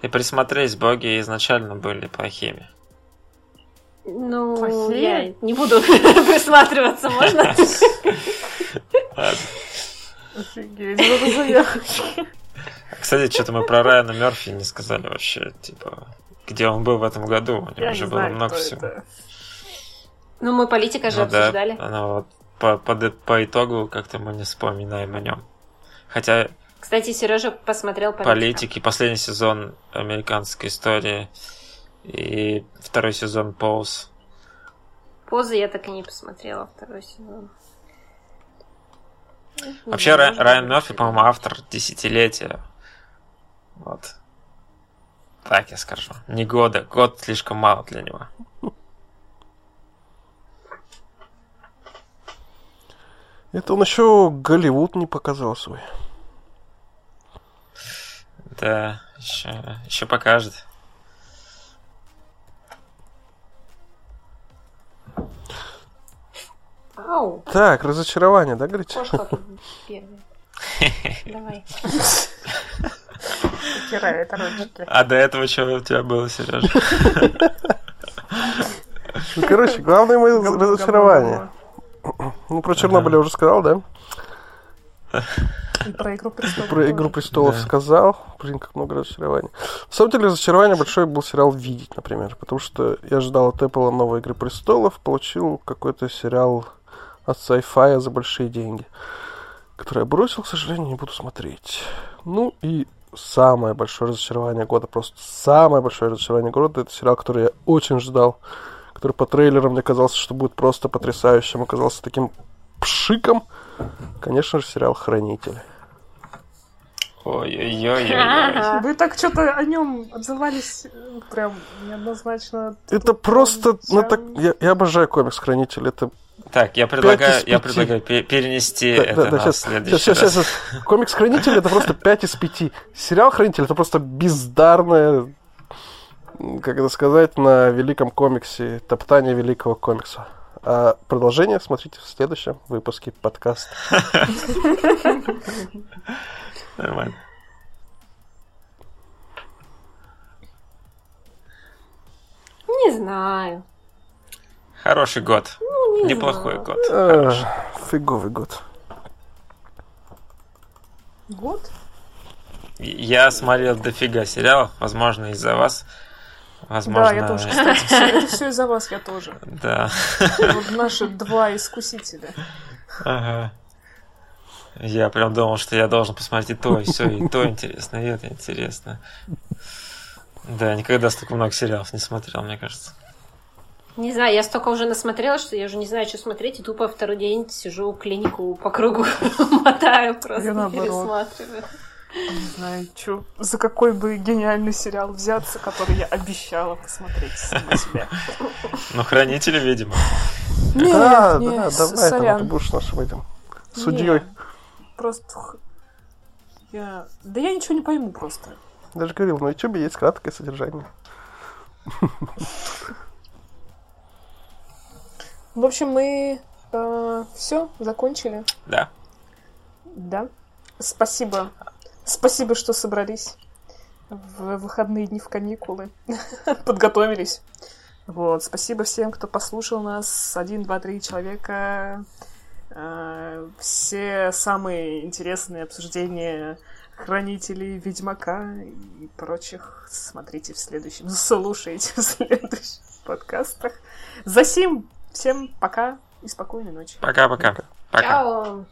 И присмотреть, боги изначально были плохими. Ну, Плохие? я не буду присматриваться, можно? Офигеть, заявочки. Кстати, что-то мы про Райана Мерфи не сказали вообще, типа, где он был в этом году. У него Я уже не было знаю, много всего. это. Ну, мы политика же Ну да, обсуждали. но вот по, по, по итогу как-то мы не вспоминаем о нем. Хотя Кстати, Сережа посмотрел политика. политики, последний сезон американской истории и второй сезон Поуз. Позы я так и не посмотрела второй сезон. Вообще, Ра- Райан Мерфи, по-моему, автор десятилетия. Вот. Так я скажу. Не года. Год слишком мало для него. Это он еще Голливуд не показал свой. Да, еще, еще покажет. Ау, Так, разочарование, да, говорите? кошка тут первая. Давай. Ручки. А до этого что у тебя было, Сережа? Ну, короче, главное мое разочарование. Ну, про Чернобыль я уже сказал, да? И про Игру престолов. Про Игру престолов Да. сказал. Блин, как много разочарований. На самом деле, разочарование большое был сериал «Видеть», например. Потому что я ждал от Apple новой Игры престолов, получил какой-то сериал от sci-fi за большие деньги, который я бросил, к сожалению, не буду смотреть. Ну и самое большое разочарование года, просто самое большое разочарование года, это сериал, который я очень ждал, который по трейлерам мне казался, что будет просто потрясающим, оказался таким пшиком. Конечно же, сериал «Хранители». Ой-ой-ой. Вы так что-то о нем отзывались э, прям неоднозначно. Это просто... ну, так, я, я обожаю комикс «Хранитель». Это... Так, я предлагаю, я предлагаю пе- перенести Да, это да, да, на сейчас, следующий сейчас, раз. сейчас, сейчас. Комикс «Хранитель» — это просто 5 из 5. Сериал «Хранитель» — это просто бездарное, как это сказать, на великом комиксе, топтание великого комикса. А продолжение смотрите в следующем выпуске подкаста. Нормально. Не знаю. Хороший год. Ну, не Неплохой знаю. год. Э, Фиговый год. Год? Я смотрел дофига сериалов, возможно, из-за вас. Возможно, Да, я тоже, кстати. всё- Это все из-за вас, я тоже. Да. Вот наши два искусителя. Ага. Я прям думал, что я должен посмотреть и то, и все, и то интересно, и это интересно. Да, я никогда столько много сериалов не смотрел, мне кажется. Не знаю, я столько уже насмотрела, что я уже не знаю, что смотреть, и тупо второй день сижу клинику по кругу мотаю просто, Я пересматриваю. Не знаю, чё, за какой бы гениальный сериал взяться, который я обещала посмотреть сама себя. Ну, хранители, видимо. Нет, да, нет, да, давай, сорян. ты будешь нашим этим судьей. Просто... Я... Да я ничего не пойму просто. Даже говорил, на YouTube есть краткое содержание. В общем, мы все закончили. Да. Да. Спасибо. Спасибо, что собрались в выходные дни в каникулы. Подготовились. Вот. Спасибо всем, кто послушал нас. Один, два, три человека. Э, Все самые интересные обсуждения хранителей Ведьмака и прочих смотрите в следующем, слушайте в следующих подкастах. Засим! Всем пока и спокойной ночи. Пока-пока. Пока. -пока. пока. Чао.